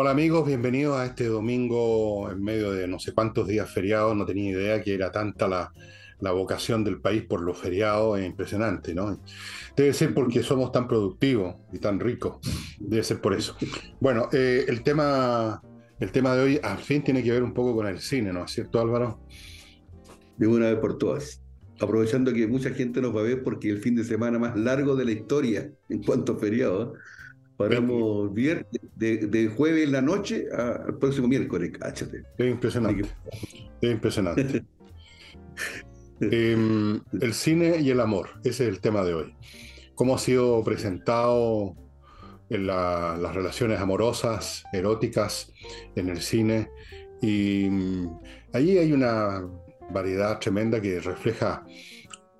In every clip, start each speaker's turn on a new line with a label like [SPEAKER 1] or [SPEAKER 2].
[SPEAKER 1] Hola amigos, bienvenidos a este domingo en medio de no sé cuántos días feriados. No tenía idea que era tanta la, la vocación del país por los feriados, es impresionante, ¿no? Debe ser porque somos tan productivos y tan ricos, debe ser por eso. Bueno, eh, el, tema, el tema de hoy al fin tiene que ver un poco con el cine, ¿no es cierto Álvaro?
[SPEAKER 2] De una vez por todas. Aprovechando que mucha gente nos va a ver porque el fin de semana más largo de la historia en cuanto a feriados. Paramos viernes, de, jueves en la noche al próximo miércoles, cáchate.
[SPEAKER 1] Es impresionante. Es impresionante. Em, el cine y el amor, ese es el tema de hoy. ¿Cómo ha sido presentado en las relaciones amorosas, eróticas, en el cine? Y mm, allí hay una variedad tremenda que refleja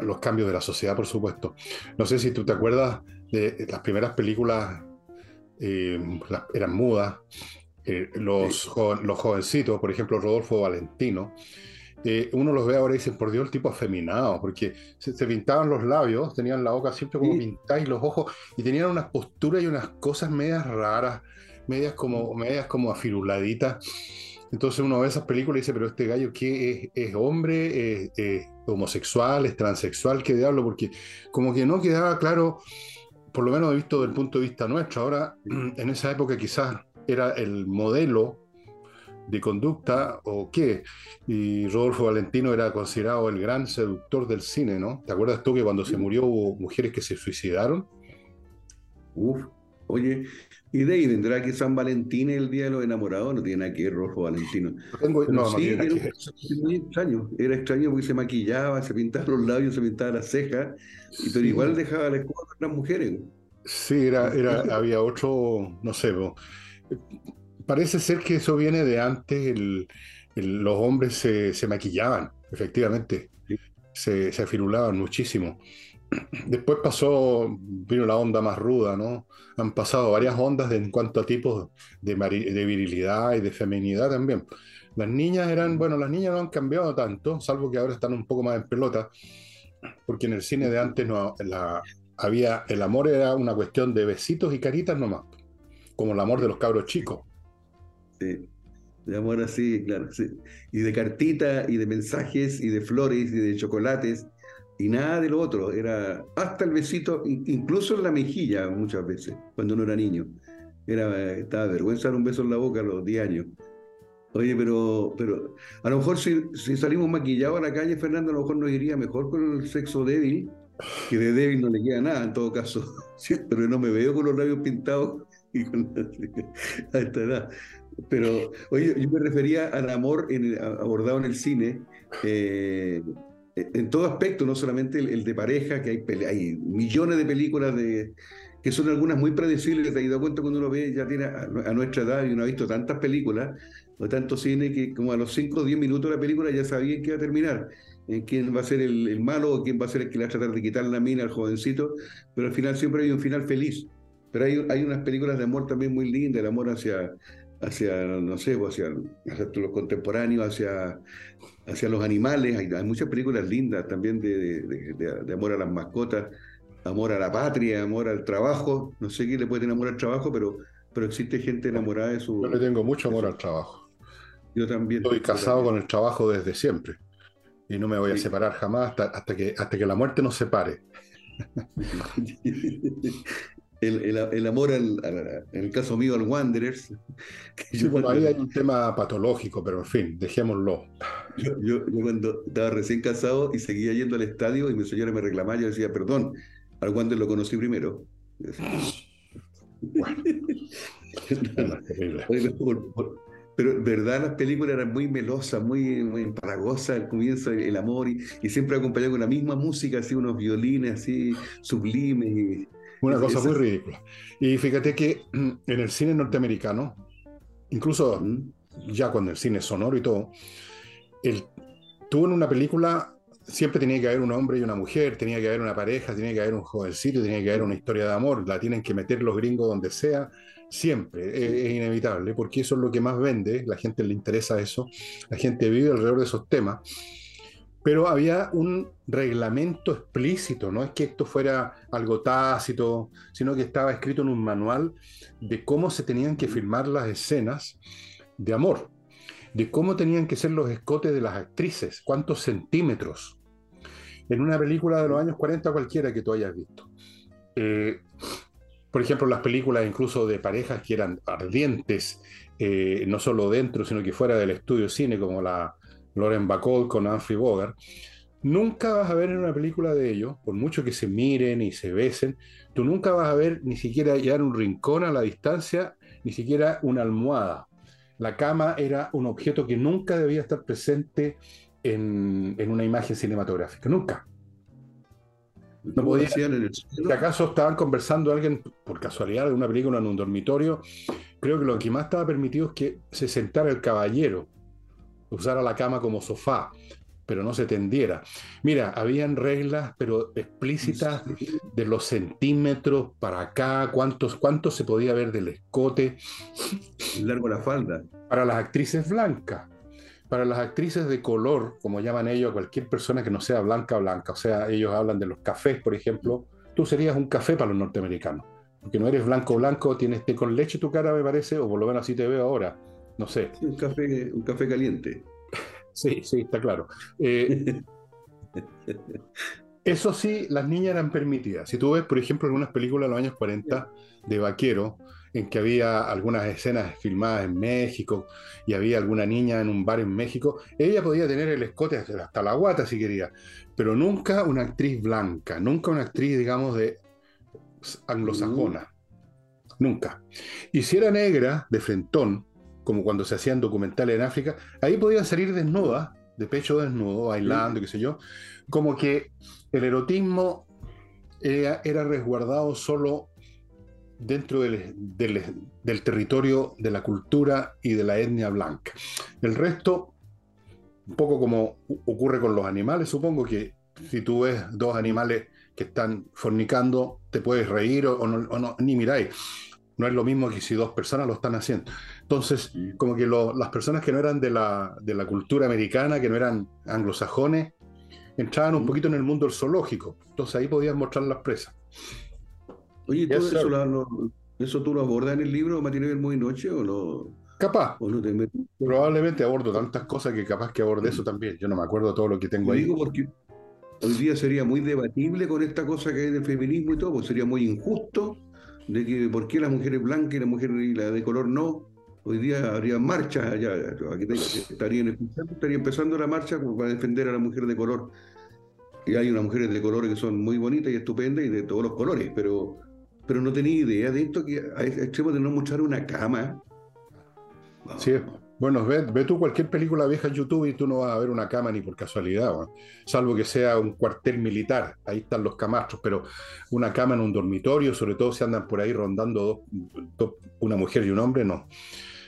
[SPEAKER 1] los cambios de la sociedad, por supuesto. No sé si tú te acuerdas de las primeras películas eh, eran mudas. Eh, los, los jovencitos, por ejemplo, Rodolfo Valentino, eh, uno los ve ahora y dice, por Dios, el tipo afeminado, porque se, pintaban los labios, tenían la boca siempre como pintada y los ojos, y tenían unas posturas y unas cosas medias raras, medias como, medias como afiruladitas. Entonces uno ve esas películas y dice, pero este gallo, ¿qué es? ¿Es hombre? ¿Es, homosexual? ¿Es transexual? ¿Qué diablo? Porque como que no quedaba claro por lo menos he visto desde el punto de vista nuestro. Ahora, en esa época quizás era el modelo de conducta o qué. Y Rodolfo Valentino era considerado el gran seductor del cine, ¿no? ¿Te acuerdas tú que cuando se murió hubo mujeres que se suicidaron?
[SPEAKER 2] Uf, oye, ¿y de ahí vendrá que San Valentín es el Día de los Enamorados? No tiene nada que ver Rodolfo Valentino. no, sí, era, muy extraño. Era extraño porque se maquillaba, se pintaba los labios, se pintaba las cejas pero igual dejaba la escuela con las mujeres.
[SPEAKER 1] Sí, era, era, había otro, no sé, parece ser que eso viene de antes, los hombres se, maquillaban, efectivamente, se, se afirulaban muchísimo. Después pasó, vino la onda más ruda, ¿no? Han pasado varias ondas en cuanto a tipos de, virilidad y de feminidad también. Las niñas eran, bueno, las niñas no han cambiado tanto, salvo que ahora están un poco más en pelota, porque en el cine de antes no, había, el amor era una cuestión de besitos y caritas nomás, como el amor de los cabros chicos.
[SPEAKER 2] Sí, de amor así, claro, sí. Y de cartitas, y de mensajes, y de flores, y de chocolates, y nada de lo otro, era hasta el besito, incluso en la mejilla muchas veces, cuando uno era niño. Era, estaba vergüenza dar un beso en la boca a los 10 años. Oye, pero, pero a lo mejor si, si, salimos maquillados a la calle, Fernando, a lo mejor nos iría mejor con el sexo débil, que de débil no le queda nada en todo caso. Pero no me veo con los labios pintados y con a esta edad. Pero, oye, yo me refería al amor en abordado en el cine, eh, en todo aspecto, no solamente el, de pareja, que hay, hay millones de películas de, que son algunas muy predecibles, te has dado cuenta cuando uno ve, ya tiene a, nuestra edad y uno ha visto tantas películas, o tanto cine que como a los 5 o 10 minutos de la película ya sabían que iba a terminar, en quién va a ser el, malo o quién va a ser el que le va a tratar de quitar la mina al jovencito, pero al final siempre hay un final feliz. Pero hay, hay unas películas de amor también muy lindas, el amor hacia, hacia no sé, pues, hacia, hacia los contemporáneos, hacia, hacia los animales. Hay, hay muchas películas lindas también de, de, de, amor a las mascotas, amor a la patria, amor al trabajo. No sé quién le puede tener amor al trabajo, pero, pero existe gente enamorada de su...
[SPEAKER 1] Yo le tengo mucho amor al trabajo.
[SPEAKER 2] Yo también.
[SPEAKER 1] Estoy casado con el trabajo desde siempre. Y no me voy a separar jamás hasta, hasta, que, hasta que la muerte nos separe.
[SPEAKER 2] el, el, amor, en el caso mío, al Wanderers.
[SPEAKER 1] ahí hay un tema patológico, pero en fin, dejémoslo.
[SPEAKER 2] Yo, yo, cuando estaba recién casado y seguía yendo al estadio y mi señora me reclamaba, yo decía, perdón, al Wanderers lo conocí primero. Bueno. Pero verdad las películas eran muy melosas, muy, muy empalagosas al comienzo, el amor, y, siempre acompañado con la misma música, así unos violines así sublimes.
[SPEAKER 1] Una cosa muy ridícula. Y fíjate que en el cine norteamericano, incluso ya con el cine sonoro y todo, el, tú en una película siempre tenía que haber un hombre y una mujer, tenía que haber una pareja, tenía que haber un jovencito, tenía que haber una historia de amor, la tienen que meter los gringos donde sea, siempre, es, inevitable, porque eso es lo que más vende, la gente le interesa eso, la gente vive alrededor de esos temas. Pero había un reglamento explícito, no es que esto fuera algo tácito, sino que estaba escrito en un manual de cómo se tenían que filmar las escenas de amor, de cómo tenían que ser los escotes de las actrices, cuántos centímetros, en una película de los años 40 cualquiera que tú hayas visto. Eh, por ejemplo, las películas incluso de parejas que eran ardientes, eh, no solo dentro, sino que fuera del estudio cine, como la Lauren Bacall con Humphrey Bogart, nunca vas a ver en una película de ellos, por mucho que se miren y se besen, tú nunca vas a ver ni siquiera llegar un rincón a la distancia, ni siquiera una almohada. La cama era un objeto que nunca debía estar presente en, en una imagen cinematográfica, nunca. No podía. Si acaso estaban conversando alguien por casualidad de una película en un dormitorio, creo que lo que más estaba permitido es que se sentara el caballero, usara la cama como sofá, pero no se tendiera. Mira, habían reglas, pero explícitas de los centímetros para acá, cuántos, cuántos se podía ver del escote.
[SPEAKER 2] Largo la falda.
[SPEAKER 1] Para las actrices blancas para las actrices de color, como llaman ellos, cualquier persona que no sea blanca blanca, o sea, ellos hablan de los cafés, por ejemplo, tú serías un café para los norteamericanos, porque no eres blanco blanco, tienes té con leche tu cara, me parece, o por lo menos así te veo ahora, no sé.
[SPEAKER 2] un, café, un café caliente.
[SPEAKER 1] sí, sí, está claro. Eh, eso sí, las niñas eran permitidas. Si tú ves, por ejemplo, en unas películas de los años 40 de vaquero, en que había algunas escenas filmadas en México y había alguna niña en un bar en México, ella podía tener el escote hasta la guata si quería, pero nunca una actriz blanca, nunca una actriz, digamos, de anglosajona. Nunca. Y si era negra, de frentón, como cuando se hacían documentales en África, ahí podían salir desnudas, de pecho desnudo, bailando, qué sé yo, como que el erotismo era, era resguardado solo dentro del, del, territorio de la cultura y de la etnia blanca. El resto, un poco como ocurre con los animales, supongo que si tú ves dos animales que están fornicando, te puedes reír o, no, ni miráis. No es lo mismo que si dos personas lo están haciendo. Entonces, como que las personas que no eran de la, de la cultura americana, que no eran anglosajones, entraban un poquito en el mundo del zoológico. Entonces ahí podían mostrar las presas.
[SPEAKER 2] Oye, ¿todo eso, lo, eso, tú lo abordas en el libro Matinee muy noche o no?
[SPEAKER 1] Capaz. Probablemente abordo tantas cosas que capaz que aborde eso también. Yo no me acuerdo todo lo que tengo ahí.
[SPEAKER 2] Digo porque hoy día sería muy debatible con esta cosa que hay del feminismo y todo, pues sería muy injusto de que por qué las mujeres blancas y las mujeres y la de color no. Hoy día habría marchas allá, aquí estarían, estaría empezando la marcha para defender a la mujer de color. Y hay unas mujeres de color que son muy bonitas y estupendas y de todos los colores, pero pero no tenía idea de esto, que a extremo de no mostrar una cama.
[SPEAKER 1] Sí, bueno, ve, ve, tú cualquier película vieja en YouTube y tú no vas a ver una cama ni por casualidad, salvo que sea un cuartel militar, ahí están los camastros, pero una cama en un dormitorio, sobre todo si andan por ahí rondando dos, una mujer y un hombre, no.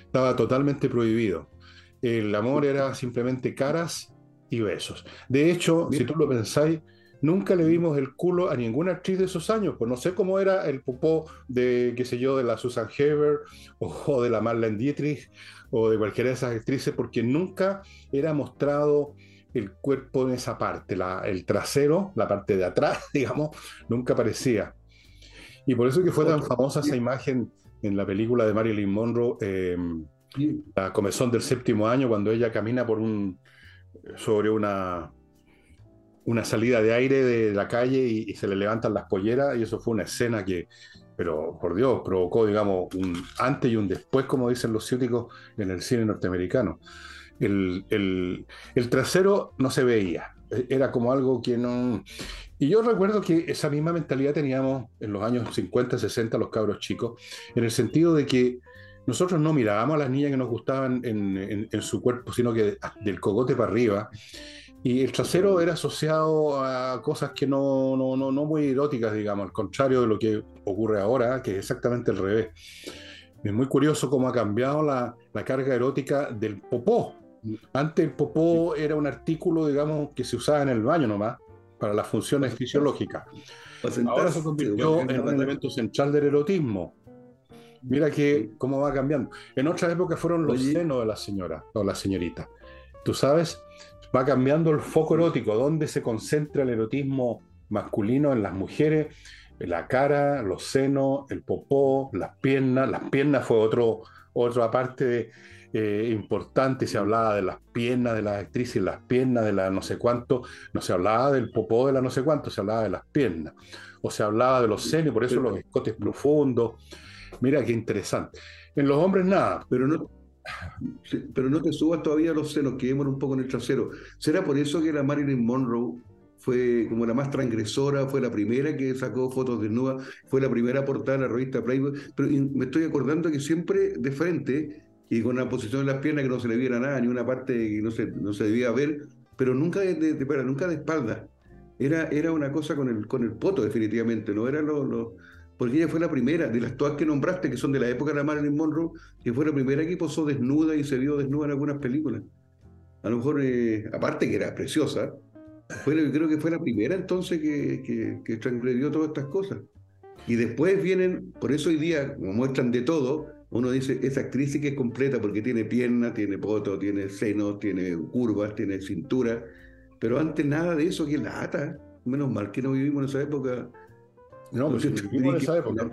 [SPEAKER 1] Estaba totalmente prohibido. El amor era simplemente caras y besos. De hecho, si tú lo pensáis, Nunca le vimos el culo a ninguna actriz de esos años, pues no sé cómo era el popó de, qué sé yo, de la Susan Heber o, de la Marlene Dietrich o de cualquiera de esas actrices, porque nunca era mostrado el cuerpo en esa parte, el trasero, la parte de atrás, digamos, nunca aparecía. Y por eso que fue tan famosa esa imagen en la película de Marilyn Monroe, em, La comezón del séptimo año, cuando ella camina por un, sobre una, una salida de aire de la calle y, se le levantan las polleras y eso fue una escena que, pero por Dios, provocó, digamos, un antes y un después, como dicen los ciúticos, en el cine norteamericano. El, el, trasero no se veía, era como algo que no... Y yo recuerdo que esa misma mentalidad teníamos en los años 50, 60 los cabros chicos, en el sentido de que nosotros no mirábamos a las niñas que nos gustaban en, en su cuerpo, sino que del cogote para arriba. Y el trasero era asociado a cosas que no, no, no, no muy eróticas, digamos, al contrario de lo que ocurre ahora, que es exactamente al revés. Es muy curioso cómo ha cambiado la, la carga erótica del popó. Antes el popó era un artículo, digamos, que se usaba en el baño nomás, para las funciones fisiológicas. Ahora se convirtió en un elemento central del erotismo. Mira que cómo va cambiando. En otra época fueron los senos de la señora o la señorita. Tú sabes, va cambiando el foco erótico, dónde se concentra el erotismo masculino en las mujeres, la cara, los senos, el popó, las piernas. Las piernas fue otra parte eh, importante, se hablaba de las piernas de las actrices, las piernas de la no sé cuánto, no se hablaba del popó de la no sé cuánto, se hablaba de las piernas, o se hablaba de los senos, por eso los escotes profundos. Mira qué interesante. En los hombres nada.
[SPEAKER 2] Pero no, pero no te subas todavía los senos, quedémonos un poco en el trasero. ¿Será por eso que la Marilyn Monroe fue como la más transgresora, fue la primera que sacó fotos desnudas, fue la primera portada de la revista Playboy? Pero me estoy acordando que siempre de frente y con la posición de las piernas que no se le viera nada, ni una parte que no se, no se debía ver, pero nunca de, de, nunca de espalda. Era, era una cosa con el, con el poto, definitivamente, no era lo porque ella fue la primera, de las todas que nombraste, que son de la época de la Marilyn Monroe, que fue la primera que posó desnuda y se vio desnuda en algunas películas. A lo mejor, eh, aparte que era preciosa, fue, creo que fue la primera entonces que, que, que transgredió todas estas cosas. Y después vienen, por eso hoy día, como muestran de todo, uno dice, esa actriz sí que es completa porque tiene pierna, tiene poto, tiene senos, tiene curvas, tiene cintura, pero antes nada de eso, que lata. Menos mal que no vivimos en esa época
[SPEAKER 1] no, pues vivimos en esa época.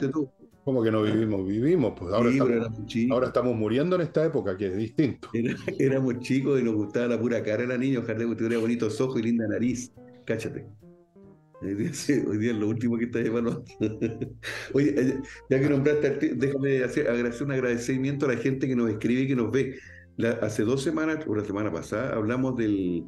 [SPEAKER 1] ¿Cómo que no vivimos? Vivimos, pues ahora, estamos, muriendo en esta época, que es distinto.
[SPEAKER 2] éramos chicos y nos gustaba la pura cara de la niña, ojalá que tuviera bonitos ojos y linda nariz. Cáchate. Hoy día, es lo último que está evaluando. Oye, eh, ya que nombraste, déjame hacer, agradecer un agradecimiento a la gente que nos escribe y que nos ve. hace dos semanas, o la semana pasada, hablamos del,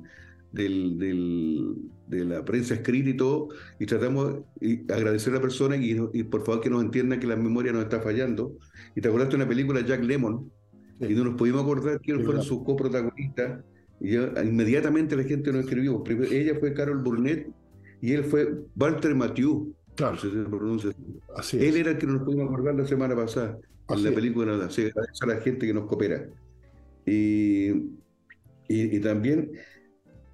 [SPEAKER 2] del, del, de la prensa escrita y todo, y tratamos de agradecer a la persona y, y, por favor que nos entienda que la memoria nos está fallando. Y te acordaste de una película Jack Lemon, y no nos pudimos acordar quiénes fueron sus coprotagonistas, y inmediatamente la gente nos escribió. ella fue Carol Burnett y él fue Walter Mathieu. Claro. Se pronuncia así. Él era el que nos pudimos acordar la semana pasada en la película. Se agradece a la gente que nos coopera. Y, y, y también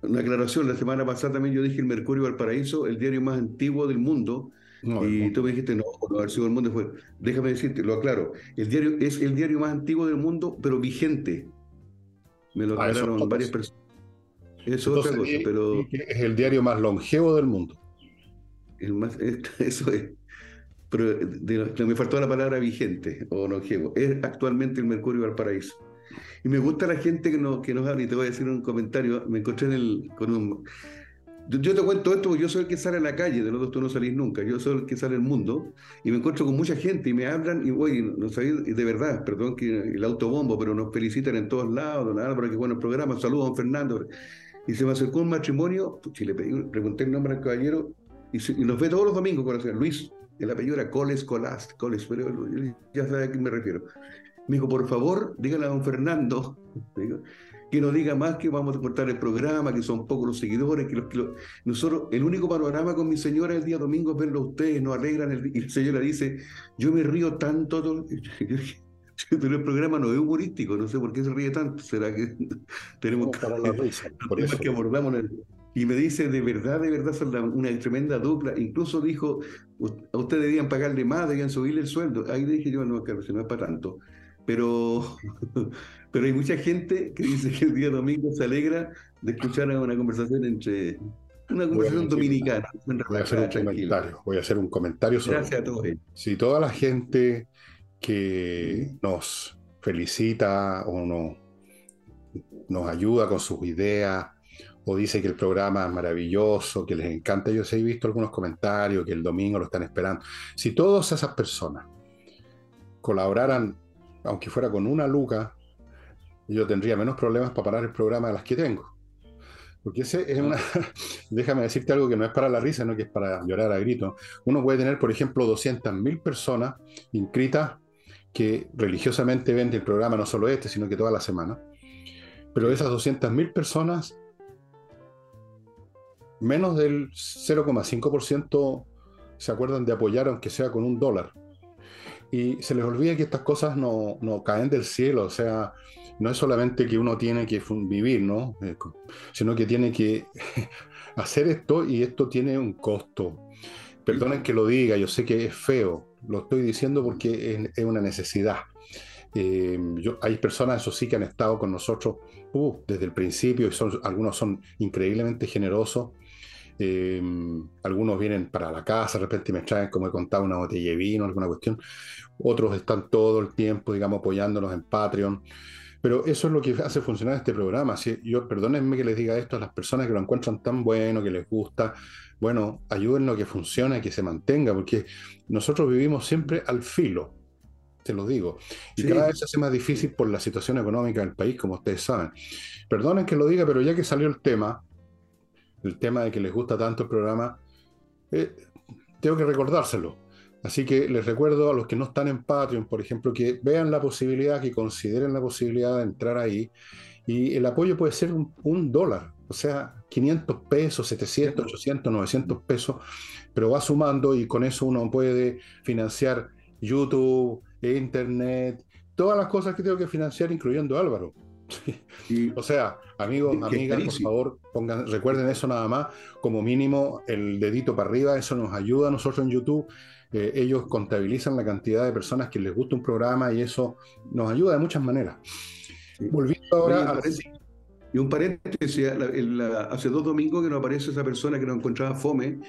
[SPEAKER 2] una aclaración, la semana pasada también yo dije el Mercurio Valparaíso, el diario más antiguo del mundo, y tú me dijiste, no, no haber sido del mundo. Fue, déjame decirte, lo aclaro. El diario es el diario más antiguo del mundo, pero vigente. Me lo ah, aclararon varias personas.
[SPEAKER 1] Eso es otra cosa, pero. Es el diario más longevo del mundo.
[SPEAKER 2] El más, eso es. Pero me faltó la palabra vigente o longevo. Es actualmente el Mercurio Valparaíso. Y me gusta la gente que nos, que nos habla, y te voy a decir un comentario, me encontré en el, con un... Yo te cuento esto porque yo soy el que sale a la calle, de los dos tú no salís nunca, yo soy el que sale al mundo y me encuentro con mucha gente y me hablan y voy, no de verdad, perdón que el autobombo, pero nos felicitan en todos lados, don Álvaro, qué bueno el programa, saludos don Fernando. Y se me acercó un matrimonio, y le pregunté el nombre al caballero y, nos ve todos los domingos con la Luis, el apellido era Coles Colast, Coles, pero ya sabe a quién me refiero. Me dijo, por favor, dígale a don Fernando que no diga más que vamos a cortar el programa, que son pocos los seguidores, que, los, que nosotros, el único panorama con mi señora el día domingo es verlo a ustedes, nos alegran, el, y la señora dice, yo me río tanto, pero el programa no es humorístico, no sé por qué se ríe tanto, será que tenemos que, la risa, eso. que abordamos y me dice, de verdad, de verdad, son una tremenda dupla. Incluso dijo, a ustedes debían pagarle más, debían subirle el sueldo. Ahí dije yo, no, que no es para tanto. Pero, pero hay mucha gente que dice que el día domingo se alegra de escuchar una conversación entre una conversación dominicana.
[SPEAKER 1] Voy a hacer un comentario. Voy a hacer un comentario sobre.
[SPEAKER 2] Gracias a todos.
[SPEAKER 1] Si toda la gente que nos felicita o no, nos ayuda con sus ideas o dice que el programa es maravilloso, que les encanta. Yo sé, he visto algunos comentarios que el domingo lo están esperando. Si todas esas personas colaboraran aunque fuera con una luca, yo tendría menos problemas para parar el programa de las que tengo. Porque ese es una. Déjame decirte algo que no es para la risa, no que es para llorar a grito. Uno puede tener, por ejemplo, 200.000 personas inscritas que religiosamente ven el programa, no solo este, sino que toda la semana. Pero de esas 200.000 personas, menos del 0,5% se acuerdan de apoyar, aunque sea con un dólar. Y se les olvida que estas cosas no, no, caen del cielo, o sea, no es solamente que uno tiene que vivir, ¿no? Eh, sino que tiene que hacer esto y esto tiene un costo. Perdonen que lo diga, yo sé que es feo, lo estoy diciendo porque es, es una necesidad. Eh, hay personas, eso sí, que han estado con nosotros uh, desde el principio y son, algunos son increíblemente generosos. Eh, algunos vienen para la casa, de repente me traen, como he contado, una botella de vino, alguna cuestión. Otros están todo el tiempo, digamos, apoyándonos en Patreon. Pero eso es lo que hace funcionar este programa. Si yo, perdónenme que les diga esto a las personas que lo encuentran tan bueno, que les gusta. Bueno, ayúdenlo a que funcione, a que se mantenga, porque nosotros vivimos siempre al filo, te lo digo. Y cada vez se hace más difícil por la situación económica del país, como ustedes saben. Perdonen que lo diga, pero ya que salió el tema, el tema de que les gusta tanto el programa, eh, tengo que recordárselo. Así que les recuerdo a los que no están en Patreon, por ejemplo, que vean la posibilidad, que consideren la posibilidad de entrar ahí. Y el apoyo puede ser un, dólar, o sea, 500 pesos, 700, 800, 900 pesos, pero va sumando y con eso uno puede financiar YouTube, Internet, todas las cosas que tengo que financiar, incluyendo Álvaro. O sea, amigos, amigas, por favor, pongan, recuerden eso nada más, como mínimo el dedito para arriba, eso nos ayuda a nosotros en YouTube. Ellos contabilizan la cantidad de personas que les gusta un programa y eso nos ayuda de muchas maneras.
[SPEAKER 2] Volviendo ahora a... Y un paréntesis, hace dos domingos que nos aparece esa persona que nos encontraba fome,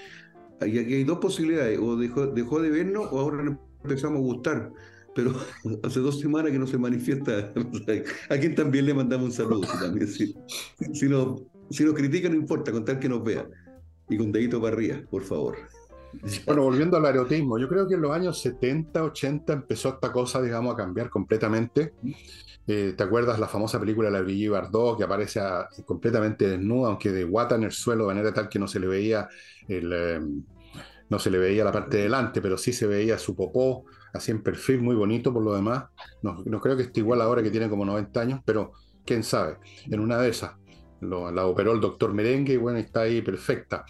[SPEAKER 2] y aquí hay dos posibilidades, o dejó, dejó de vernos o ahora empezamos a gustar pero hace dos semanas que no se manifiesta. A quien también le mandamos un saludo. también, si, si, nos, si nos critica, no importa, con tal que nos vea. Y con dedito para arriba, por favor.
[SPEAKER 1] Bueno, volviendo al erotismo, yo creo que en los años 70, 80 empezó esta cosa, digamos, a cambiar completamente. Eh, ¿Te acuerdas la famosa película La Brigitte Bardot, que aparece completamente desnuda, aunque de guata en el suelo, de manera tal que no se le veía el, eh, no se le veía la parte de delante, pero sí se veía su popó, así en perfil, muy bonito por lo demás. No, creo que esté igual ahora que tiene como 90 años, pero quién sabe, en una de esas. la operó el doctor Merengue y bueno, está ahí perfecta.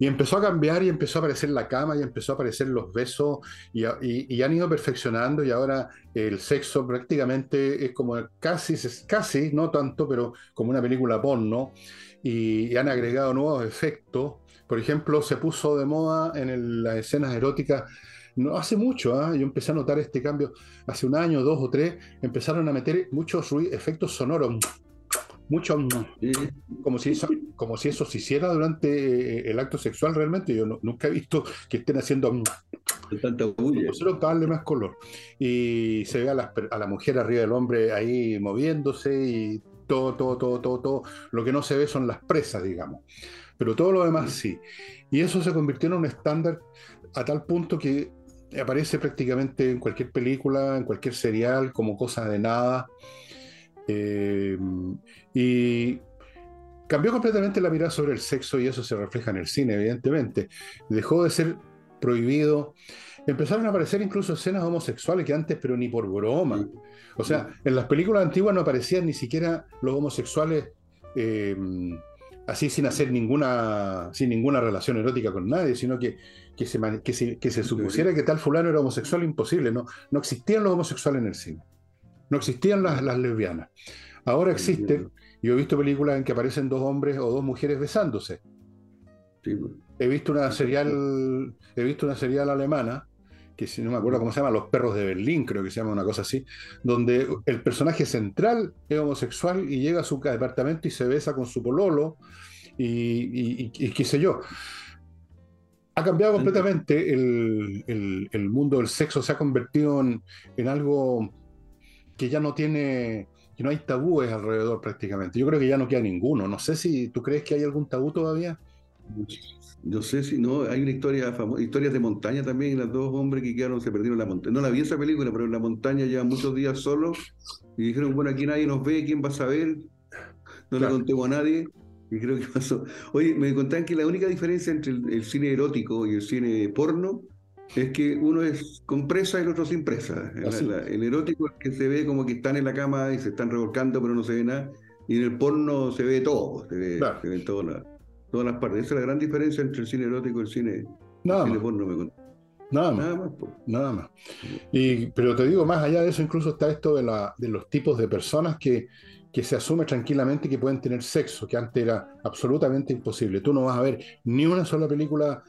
[SPEAKER 1] Y empezó a cambiar y empezó a aparecer la cama y empezó a aparecer los besos y, y, han ido perfeccionando y ahora el sexo prácticamente es como casi, casi, no tanto, pero como una película porno y, han agregado nuevos efectos. Por ejemplo, se puso de moda en las escenas eróticas no hace mucho, ¿ah? yo empecé a notar este cambio hace un año, dos o tres, empezaron a meter muchos efectos sonoros mucho como si eso, como si eso se hiciera durante eh, el acto sexual realmente. Yo nunca he visto que estén haciendo
[SPEAKER 2] tanta bulla.
[SPEAKER 1] darle más color. Y se ve a la, a la, mujer arriba del hombre ahí moviéndose y todo todo todo todo todo. Lo que no se ve son las presas digamos. Pero todo lo demás sí. Y eso se convirtió en un estándar a tal punto que aparece prácticamente en cualquier película en cualquier serial como cosa de nada eh, y cambió completamente la mirada sobre el sexo y eso se refleja en el cine, evidentemente. Dejó de ser prohibido. Empezaron a aparecer incluso escenas homosexuales que antes, pero ni por broma. O sea, en las películas antiguas no aparecían ni siquiera los homosexuales eh, así sin hacer ninguna, sin ninguna relación erótica con nadie, sino que, que, se, que, se, supusiera que tal fulano era homosexual, imposible. No, no existían los homosexuales en el cine. No existían las, las lesbianas. Ahora existen. Yo he visto películas en que aparecen dos hombres o dos mujeres besándose. Pues. He visto una serial, he visto una serial alemana, que si no me acuerdo cómo se llama, Los perros de Berlín, creo que se llama una cosa así, donde el personaje central es homosexual y llega a su departamento y se besa con su pololo y, qué sé yo. Ha cambiado completamente el, mundo del sexo, se ha convertido en algo que ya no tiene, que no hay tabúes alrededor prácticamente. Yo creo que ya no queda ninguno. No sé si tú crees que hay algún tabú todavía.
[SPEAKER 2] Yo sé si no, hay una historia famosa, historias de montaña también, las dos hombres que quedaron, se perdieron en la montaña. No la vi esa película, pero en la montaña llevan muchos días solos y dijeron, bueno, aquí nadie nos ve, ¿quién va a saber? No le contemos a nadie. Y creo que pasó. Oye, me contaban que la única diferencia entre el cine erótico y el cine porno es que uno es con presa y el otro sin presa. el erótico es que se ve como que están en la cama y se están revolcando, pero no se ve nada. Y en el porno se ve todo, se ve, en todas las partes. Esa es la gran diferencia entre el cine erótico y el cine,
[SPEAKER 1] nada porno. Me nada más. Nada más. Nada más. Y, pero te digo, más allá de eso, incluso está esto de, la, de los tipos de personas que, que se asume tranquilamente que pueden tener sexo, que antes era absolutamente imposible. Tú no vas a ver ni una sola película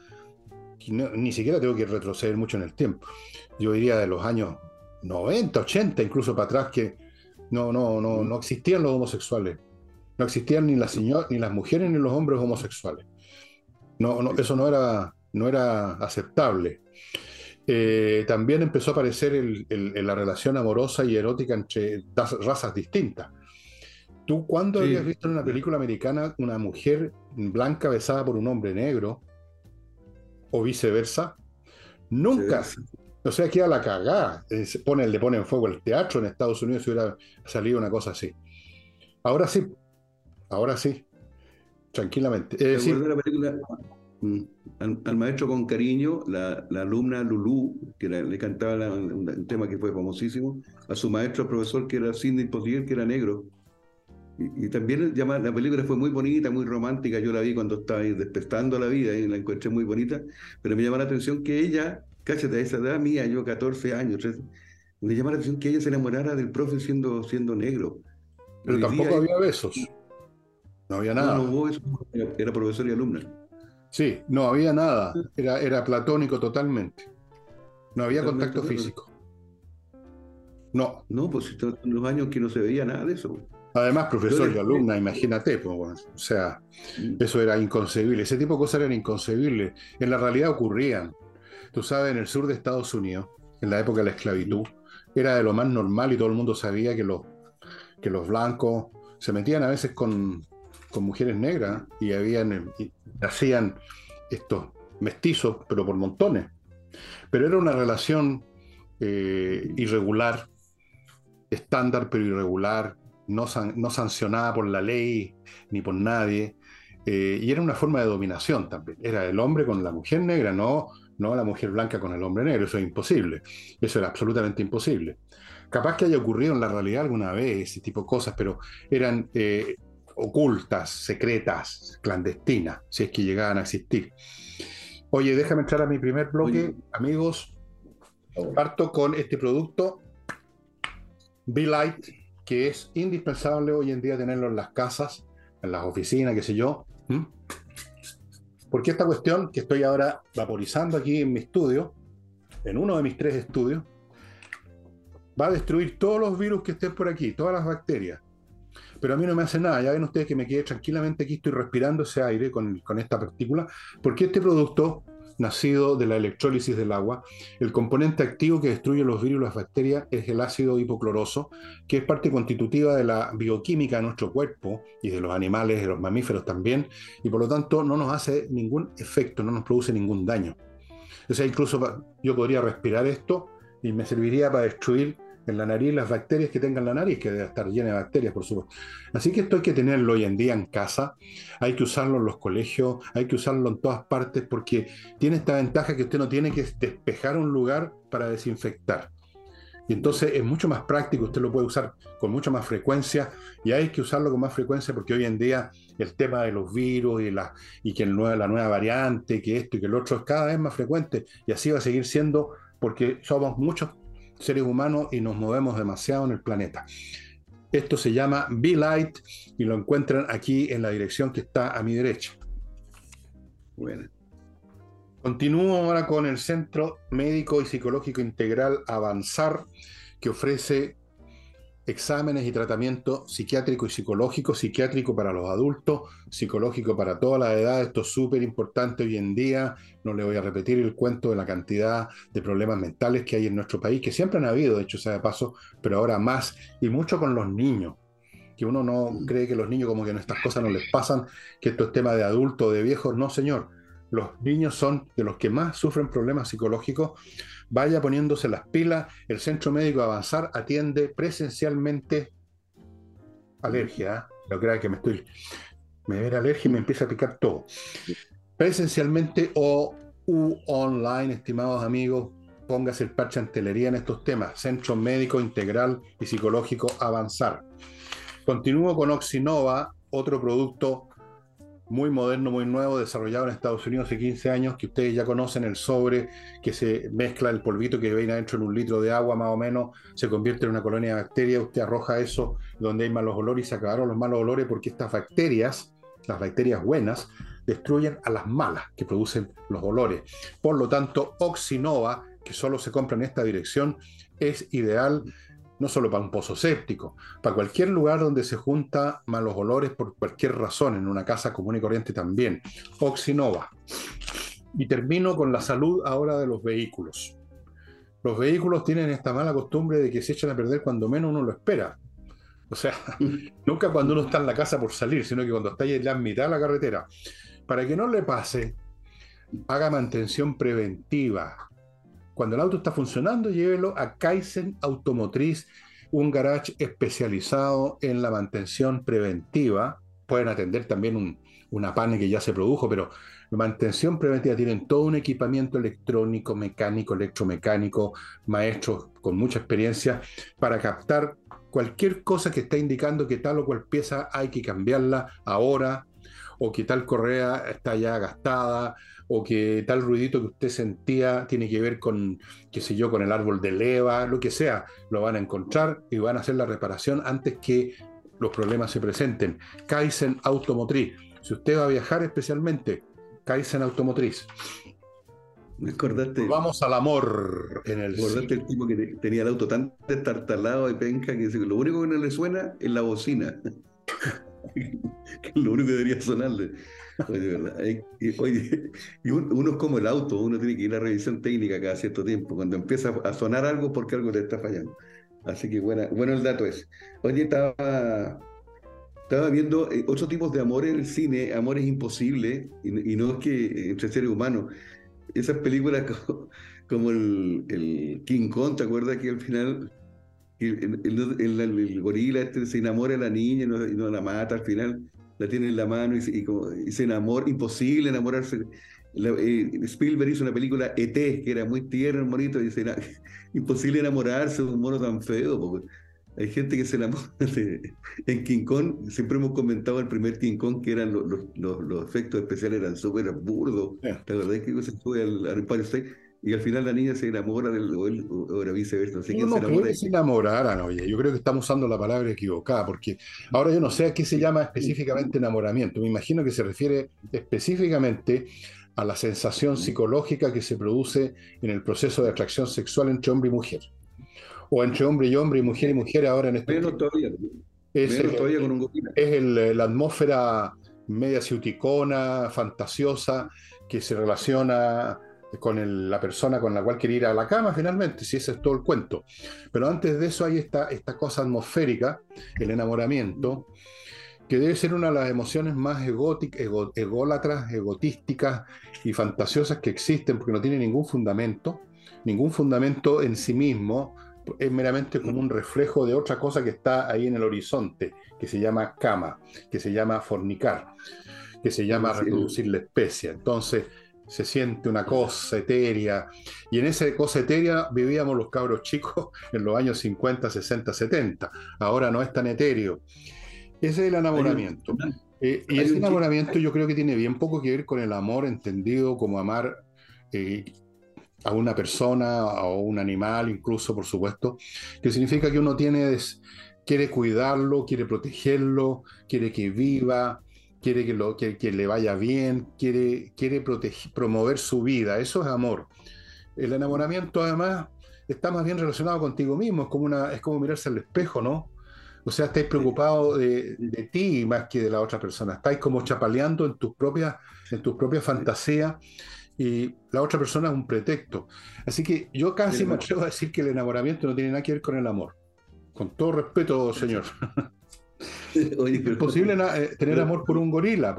[SPEAKER 1] ni siquiera tengo que retroceder mucho en el tiempo. Yo diría de los años 90, 80, incluso para atrás, que no, no, no, no existían los homosexuales. No existían ni las, ni las mujeres ni los hombres homosexuales. No, no, eso no era, no era aceptable. Eh, también empezó a aparecer el, la relación amorosa y erótica entre razas distintas. ¿Tú cuándo habías visto en una película americana una mujer blanca besada por un hombre negro? ¿O viceversa? Nunca. O sea, queda la cagada. Eh, pone, le ponen fuego el teatro en Estados Unidos si hubiera salido una cosa así. Ahora sí. Ahora sí. Tranquilamente. Es decir,
[SPEAKER 2] la película mm, al, maestro con cariño, la, alumna Lulú, que le cantaba un, tema que fue famosísimo, a su maestro profesor que era Sidney Poitier, que era negro. Y, también la película fue muy bonita, muy romántica. Yo la vi cuando estaba ahí despertando la vida y la encontré muy bonita. Pero me llama la atención que ella, cállate, a esa edad mía, yo 14 años, me llama la atención que ella se enamorara del profe siendo, siendo negro.
[SPEAKER 1] Pero tampoco había besos. No había nada. No,
[SPEAKER 2] hubo eso, era profesor y alumna.
[SPEAKER 1] Sí, no había nada. Era, era platónico totalmente. No había contacto físico. No.
[SPEAKER 2] No, pues en los años que no se veía nada de eso.
[SPEAKER 1] Además, profesor y alumna, imagínate, pues, o sea, eso era inconcebible. Ese tipo de cosas eran inconcebibles. En la realidad ocurrían. Tú sabes, en el sur de Estados Unidos, en la época de la esclavitud, era de lo más normal y todo el mundo sabía que los, que los blancos se metían a veces con, mujeres negras y habían hacían estos mestizos, pero por montones. Pero era una relación eh, irregular, estándar pero irregular, no, sancionada por la ley ni por nadie, eh, y era una forma de dominación también. Era el hombre con la mujer negra, no, no la mujer blanca con el hombre negro, eso es imposible, eso era absolutamente imposible. Capaz que haya ocurrido en la realidad alguna vez ese tipo de cosas, pero eran eh, ocultas, secretas, clandestinas, si es que llegaban a existir. Oye, déjame entrar a mi primer bloque, amigos. Parto con este producto, Be Light, que es indispensable hoy en día tenerlo en las casas, en las oficinas, qué sé yo. Porque esta cuestión que estoy ahora vaporizando aquí en mi estudio, en uno de mis tres estudios, va a destruir todos los virus que estén por aquí, todas las bacterias. Pero a mí no me hace nada. Ya ven ustedes que me quedé tranquilamente aquí, estoy respirando ese aire con, con esta partícula, porque este producto nacido de la electrólisis del agua. El componente activo que destruye los virus y las bacterias es el ácido hipocloroso, que es parte constitutiva de la bioquímica de nuestro cuerpo y de los animales, de los mamíferos también, y por lo tanto no nos hace ningún efecto, no nos produce ningún daño. O sea, incluso yo podría respirar esto y me serviría para destruir en la nariz las bacterias que tengan la nariz, que debe estar llena de bacterias, por supuesto. Así que esto hay que tenerlo hoy en día en casa, hay que usarlo en los colegios, hay que usarlo en todas partes, porque tiene esta ventaja que usted no tiene que despejar un lugar para desinfectar. Y entonces es mucho más práctico, usted lo puede usar con mucha más frecuencia y hay que usarlo con más frecuencia porque hoy en día el tema de los virus y, la, y que la nueva variante, que esto y que el otro es cada vez más frecuente y así va a seguir siendo porque somos muchos seres humanos y nos movemos demasiado en el planeta. Esto se llama Be Light y lo encuentran aquí en la dirección que está a mi derecha. Bueno. Continúo ahora con el Centro Médico y Psicológico Integral Avanzar, que ofrece exámenes y tratamiento psiquiátrico y psicológico, psiquiátrico para los adultos, psicológico para toda la edad. Esto es súper importante hoy en día. No le voy a repetir el cuento de la cantidad de problemas mentales que hay en nuestro país, que siempre han habido, de hecho, sea de paso, pero ahora más, y mucho con los niños. Que uno no cree que los niños como que estas cosas no les pasan, que esto es tema de adultos, de viejos. No, señor. Los niños son de los que más sufren problemas psicológicos vaya poniéndose las pilas. El Centro Médico Avanzar atiende presencialmente alergia. No ¿eh? crea que me estoy. Me ve alergia y me empieza a picar todo. Presencialmente o online, estimados amigos, póngase el parche antelería en estos temas. Centro Médico Integral y Psicológico Avanzar. Continúo con Oxinova, otro producto muy moderno, muy nuevo, desarrollado en Estados Unidos hace 15 años, que ustedes ya conocen, el sobre que se mezcla el polvito que viene adentro en un litro de agua más o menos, se convierte en una colonia de bacterias, usted arroja eso donde hay malos olores y se acabaron los malos olores porque estas bacterias, las bacterias buenas, destruyen a las malas que producen los olores. Por lo tanto, Oxinova, que solo se compra en esta dirección, es ideal no solo para un pozo séptico, para cualquier lugar donde se junta malos olores por cualquier razón, en una casa común y corriente también. Oxinova. Y termino con la salud ahora de los vehículos. Los vehículos tienen esta mala costumbre de que se echan a perder cuando menos uno lo espera. O sea, nunca cuando uno está en la casa por salir, sino que cuando está ya en mitad de la carretera. Para que no le pase, haga mantención preventiva. Cuando el auto está funcionando, llévelo a Kaizen Automotriz, un garage especializado en la mantención preventiva. Pueden atender también un, una pane que ya se produjo, pero mantención preventiva tienen todo un equipamiento electrónico, mecánico, electromecánico, maestros con mucha experiencia para captar cualquier cosa que está indicando que tal o cual pieza hay que cambiarla ahora, o que tal correa está ya gastada, o que tal ruidito que usted sentía tiene que ver con, qué sé yo, con el árbol de leva, lo que sea, lo van a encontrar y van a hacer la reparación antes que los problemas se presenten. Kaizen Automotriz. Si usted va a viajar especialmente, Kaizen Automotriz.
[SPEAKER 2] Me acordaste.
[SPEAKER 1] Vamos al amor en el.
[SPEAKER 2] Acordaste el tipo que tenía el auto tan destartalado y penca que lo único que no le suena es la bocina. que lo único que debería sonarle. Oye, y, uno es como el auto, uno tiene que ir a revisión técnica cada cierto tiempo. Cuando empieza a sonar algo, porque algo te está fallando. Así que buena, bueno el dato es. Oye, estaba, estaba viendo eh, otros tipos de amor en el cine, amores imposibles, y, y no es que entre seres humanos. Esas películas como, el, el, King Kong, ¿te acuerdas que al final el, el, gorila este se enamora de la niña y no, y no la mata al final? la tiene en la mano y, se enamora, imposible enamorarse. Eh, Spielberg hizo una película ET, que era muy tierno, bonito, y dice, imposible enamorarse de un mono tan feo. hay gente que se enamora En King Kong, siempre hemos comentado el primer King Kong que eran los, los, los, efectos especiales eran súper burdos. la verdad es que se fue al, al Empire State y al final la niña se enamora del o, o era viceversa. No sé
[SPEAKER 1] no, se enamora. se enamoraran, oye. Yo creo que estamos usando la palabra equivocada, porque ahora yo no sé a qué se llama específicamente enamoramiento. Me imagino que se refiere específicamente a la sensación psicológica que se produce en el proceso de atracción sexual entre hombre y mujer. O entre hombre y hombre y mujer y mujer ahora en este
[SPEAKER 2] Menos todavía.
[SPEAKER 1] Es, todavía con un es la atmósfera media ciuticona, fantasiosa, que se relaciona con la persona con la cual quiere ir a la cama finalmente, si ese es todo el cuento. Pero antes de eso hay esta, esta cosa atmosférica, el enamoramiento, que debe ser una de las emociones más egóticas, ególatras, egotísticas y fantasiosas que existen, porque no tiene ningún fundamento, ningún fundamento en sí mismo, es meramente como un reflejo de otra cosa que está ahí en el horizonte, que se llama cama, que se llama fornicar, que se llama reproducir la especie. Entonces, se siente una cosa etérea. Y en esa cosa etérea vivíamos los cabros chicos en los años 50, 60, 70. Ahora no es tan etéreo. Ese es el enamoramiento. Eh, y ese enamoramiento yo creo que tiene bien poco que ver con el amor entendido como amar eh, a una persona o un animal, incluso, por supuesto, que significa que uno tiene, quiere cuidarlo, quiere protegerlo, quiere que viva, quiere que, lo, que, le vaya bien, quiere, quiere proteger, promover su vida. Eso es amor. El enamoramiento, además, está más bien relacionado contigo mismo, es como, una, es como mirarse al espejo, ¿no? O sea, estáis preocupados de, de, ti más que de la otra persona. Estáis como chapaleando en tus propias, en tus propias fantasías y la otra persona es un pretexto. Así que yo casi me atrevo a decir que el enamoramiento no tiene nada que ver con el amor. Con todo respeto, señor. es posible eh, tener amor por un gorila,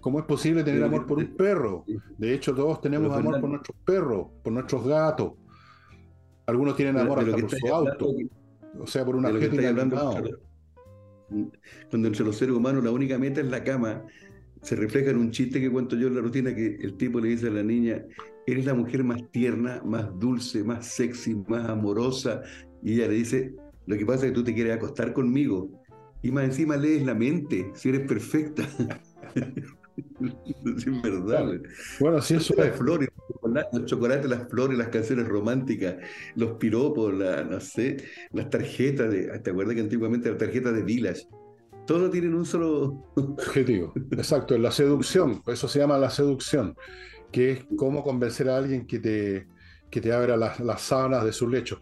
[SPEAKER 1] como es posible tener amor por un perro. De hecho, todos tenemos amor por nuestros perros, por nuestros gatos. Algunos tienen amor hasta por su auto. o sea, por una
[SPEAKER 2] gente Cuando entre los seres humanos la única meta es la cama, se refleja en un chiste que cuento yo en la rutina que el tipo le dice a la niña, eres la mujer más tierna, más dulce, más sexy, más amorosa. Y ella le dice, lo que pasa es que tú te quieres acostar conmigo y más encima lees la mente, si eres perfecta. es verdad.
[SPEAKER 1] Bueno, sí, eso
[SPEAKER 2] Las flores, los chocolates, las flores, las canciones románticas, los piropos, la, no sé, las tarjetas de. ¿Te acuerdas que antiguamente las tarjetas de Village? Todos tienen un solo
[SPEAKER 1] objetivo. Exacto, la seducción. Eso se llama la seducción, que es cómo convencer a alguien que te, que te abra las, las sábanas de su lecho.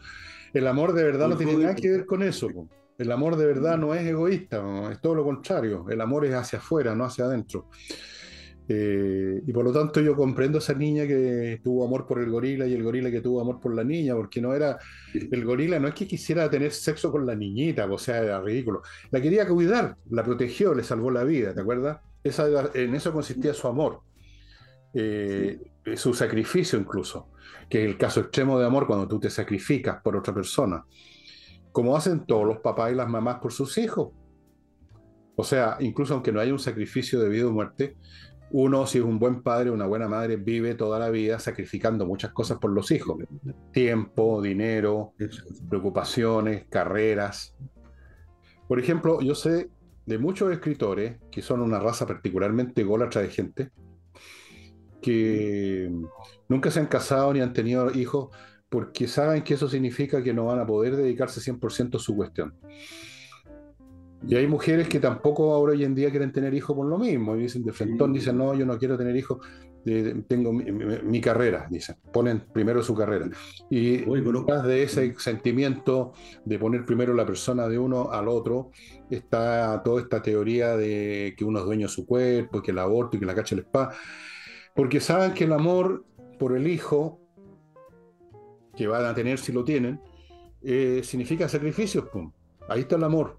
[SPEAKER 1] El amor de verdad no tiene nada que ver con eso. El amor de verdad no es egoísta, es todo lo contrario. El amor es hacia afuera, no hacia adentro. Eh, y por lo tanto yo comprendo a esa niña que tuvo amor por el gorila y el gorila que tuvo amor por la niña, porque no era, el gorila no es que quisiera tener sexo con la niñita, o sea, era ridículo. La quería cuidar, la protegió, le salvó la vida, ¿te acuerdas? En eso consistía su amor, eh, su sacrificio incluso, que es el caso extremo de amor cuando tú te sacrificas por otra persona, como hacen todos los papás y las mamás por sus hijos. O sea, incluso aunque no haya un sacrificio de vida o muerte, uno, si es un buen padre, una buena madre, vive toda la vida sacrificando muchas cosas por los hijos. Tiempo, dinero, preocupaciones, carreras. Por ejemplo, yo sé de muchos escritores que son una raza particularmente golatra de gente, que nunca se han casado ni han tenido hijos porque saben que eso significa que no van a poder dedicarse 100% a su cuestión. Y hay mujeres que tampoco ahora hoy en día quieren tener hijos por lo mismo. Y dicen de frente, dicen, no, yo no quiero tener hijos, tengo mi, carrera, dicen. Ponen primero su carrera. Y detrás de ese sentimiento de poner primero la persona de uno al otro, está toda esta teoría de que uno es dueño de su cuerpo, que el aborto y que la cacha el spa. Porque saben que el amor por el hijo, que van a tener si lo tienen, eh, significa sacrificios. Pum. Ahí está el amor.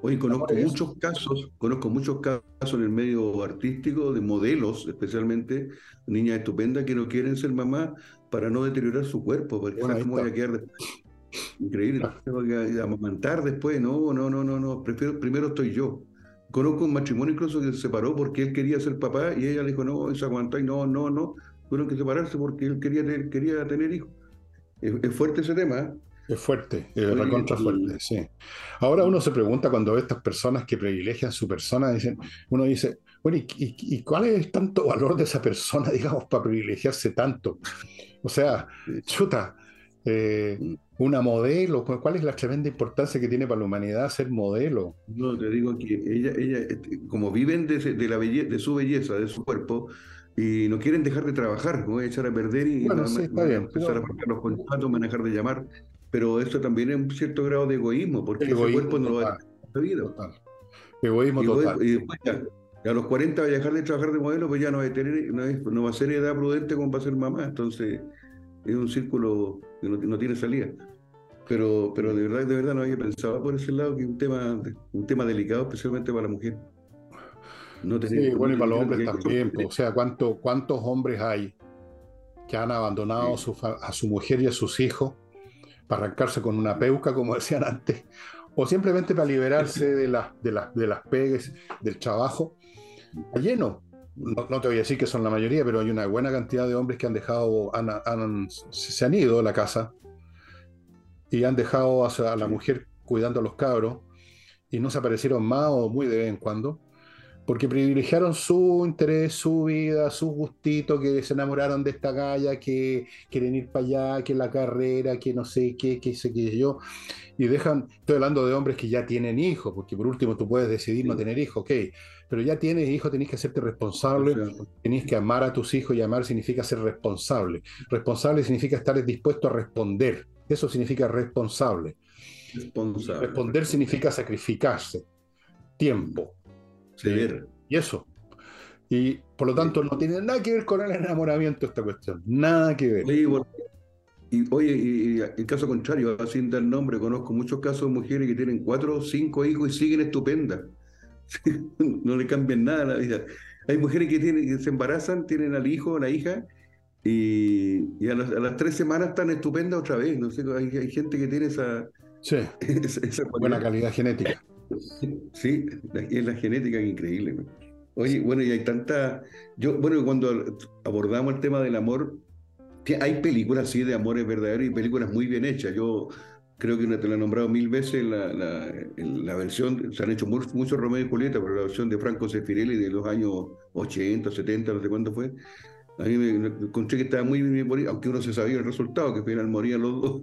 [SPEAKER 2] Hoy conozco muchos casos, conozco muchos casos en el medio artístico de modelos, especialmente niñas estupendas que no quieren ser mamás para no deteriorar su cuerpo, porque bueno, cómo voy a quedar después. Increíble, tengo que amamantar después, no, no, no, no, no, Prefiero, primero estoy yo. Conozco un matrimonio incluso que se separó porque él quería ser papá y ella le dijo, no, se aguantó y no, no, no. Tuvieron que separarse porque él quería tener, quería tener hijos. Es, es fuerte ese tema, ¿eh?
[SPEAKER 1] Es fuerte, es recontra fuerte, sí. Ahora uno se pregunta cuando ve estas personas que privilegian su persona, dicen, uno dice, bueno, ¿y, cuál es tanto valor de esa persona, digamos, para privilegiarse tanto? O sea, chuta, eh, una modelo, ¿cuál es la tremenda importancia que tiene para la humanidad ser modelo?
[SPEAKER 2] No, te digo que ella, ella este, como viven de, la de su belleza, de su cuerpo, y no quieren dejar de trabajar, no voy a echar a perder y
[SPEAKER 1] bueno, sí, bien,
[SPEAKER 2] empezar a pagar los contratos, manejar de llamar pero eso también es un cierto grado de egoísmo, porque el cuerpo no lo va a vida. Total.
[SPEAKER 1] Egoísmo total.
[SPEAKER 2] y después ya, a los 40 va a dejar de trabajar de modelo, pues ya no va a, tener, no, va a ser edad prudente como para ser mamá. Entonces, es un círculo que no, tiene salida. Pero, pero de verdad, de verdad no había pensado por ese lado que es un tema, un tema delicado, especialmente para la mujer.
[SPEAKER 1] No sí, bueno, y para los hombres también. Pues, o sea, ¿cuánto, ¿cuántos hombres hay que han abandonado a su mujer y a sus hijos para arrancarse con una peuca, como decían antes, o simplemente para liberarse de, las de, de las pegues del trabajo, lleno. No, te voy a decir que son la mayoría, pero hay una buena cantidad de hombres que han dejado, se han ido de la casa y han dejado a, la mujer cuidando a los cabros y no se aparecieron más o muy de vez en cuando porque privilegiaron su interés, su vida, su gustito, que se enamoraron de esta galla, que quieren ir para allá, que la carrera, que no sé qué, qué sé qué yo, y dejan, estoy hablando de hombres que ya tienen hijos, porque por último tú puedes decidir no tener hijos, ok, pero ya tienes hijos, tenés que hacerte responsable, tenés que amar a tus hijos y amar significa ser responsable. Responsable significa estar dispuesto a responder, eso significa responsable. responsable. Responder significa sacrificarse, tiempo, y eso. Y por lo tanto no tiene nada que ver con el enamoramiento esta cuestión. Nada que ver.
[SPEAKER 2] y, oye, y, el caso contrario, sin dar nombre, conozco muchos casos de mujeres que tienen cuatro o cinco hijos y siguen estupendas. no le cambian nada a la vida. Hay mujeres que, tienen, que se embarazan, tienen al hijo o la hija, y, a, las, tres semanas están estupendas otra vez. No sé, hay, gente que tiene esa,
[SPEAKER 1] sí. buena calidad genética.
[SPEAKER 2] Sí, es la genética increíble. Oye, bueno, y hay tanta. Yo, bueno, cuando abordamos el tema del amor, hay películas sí de amores verdaderos y películas muy bien hechas. Yo creo que te lo he nombrado mil veces la, la, versión, se han hecho muchos Romeo y Julieta, pero la versión de Franco Sefirelli de los años 80, 70, no sé cuándo fue. A mí me, encontré que estaba muy bien, aunque uno se sabía el resultado, que al final morían los dos.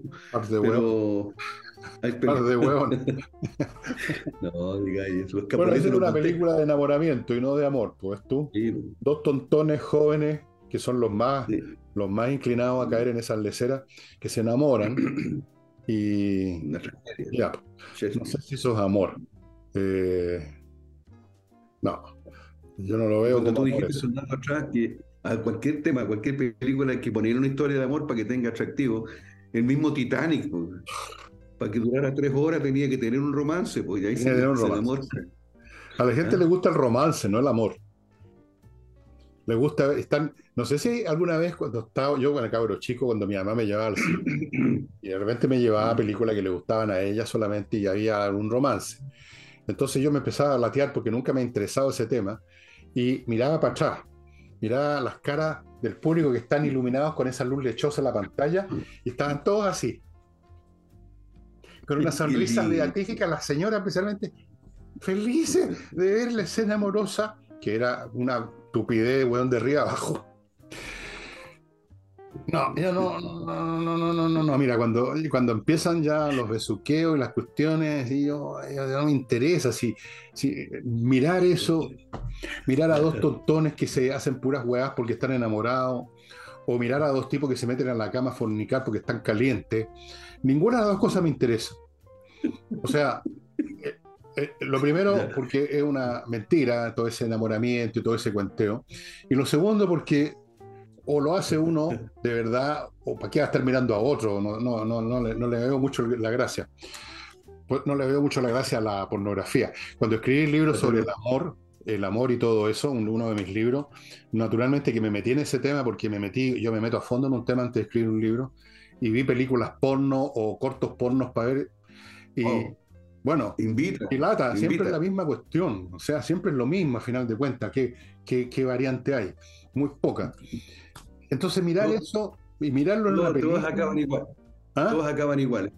[SPEAKER 2] Pero,
[SPEAKER 1] Par de huevón.
[SPEAKER 2] no, diga eso.
[SPEAKER 1] Bueno, es una película de enamoramiento y no de amor, pues tú. Dos tontones jóvenes que son los más, los más inclinados a caer en esa lecera, que se enamoran Y ya, no sé si eso es amor. Eh, no, yo no lo veo
[SPEAKER 2] como tú dijiste atrás que a cualquier tema, a cualquier película hay que poner una historia de amor para que tenga atractivo. El mismo Titanic, para que durara tres horas tenía que tener un romance, pues ahí se, un romance. amor.
[SPEAKER 1] A la gente ¿Ah? le gusta el romance, no el amor. Le gusta, están, no sé si alguna vez cuando estaba yo cuando cabro chico, cuando mi mamá me llevaba al cine, y de repente me llevaba a películas que le gustaban a ella solamente y había algún romance. Entonces yo me empezaba a latear porque nunca me ha interesado ese tema y miraba para atrás, miraba las caras del público que están iluminados con esa luz lechosa en la pantalla y estaban todos así. Con una sonrisa beatífica, las señoras especialmente felices de ver la escena amorosa, que era una estupidez, weón, de arriba abajo. No, no, no, no, no, no, no, no, mira, cuando, cuando empiezan ya los besuqueos y las cuestiones, y yo, no me interesa si, si mirar eso, mirar a dos tontones que se hacen puras weas porque están enamorados, o mirar a dos tipos que se meten en la cama a fornicar porque están calientes, ninguna de las dos cosas me interesa. O sea, eh, lo primero, porque es una mentira todo ese enamoramiento y todo ese cuenteo. Y lo segundo, porque o lo hace uno de verdad, o para qué va a estar mirando a otro. No, no, no, no, le, no le veo mucho la gracia. Pues no le veo mucho la gracia a la pornografía. Cuando escribí el libro sobre el amor, el amor y todo eso, uno de mis libros, naturalmente que me metí en ese tema porque me metí, yo me meto a fondo en un tema antes de escribir un libro y vi películas porno o cortos pornos para ver y oh. Bueno, invita, y lata, siempre es la misma cuestión, o sea, siempre es lo mismo a final de cuentas, ¿qué, qué, variante hay? Muy poca. Entonces mirar eso y mirarlo en la película...
[SPEAKER 2] Todos acaban igual. ¿Ah? Todos acaban igual.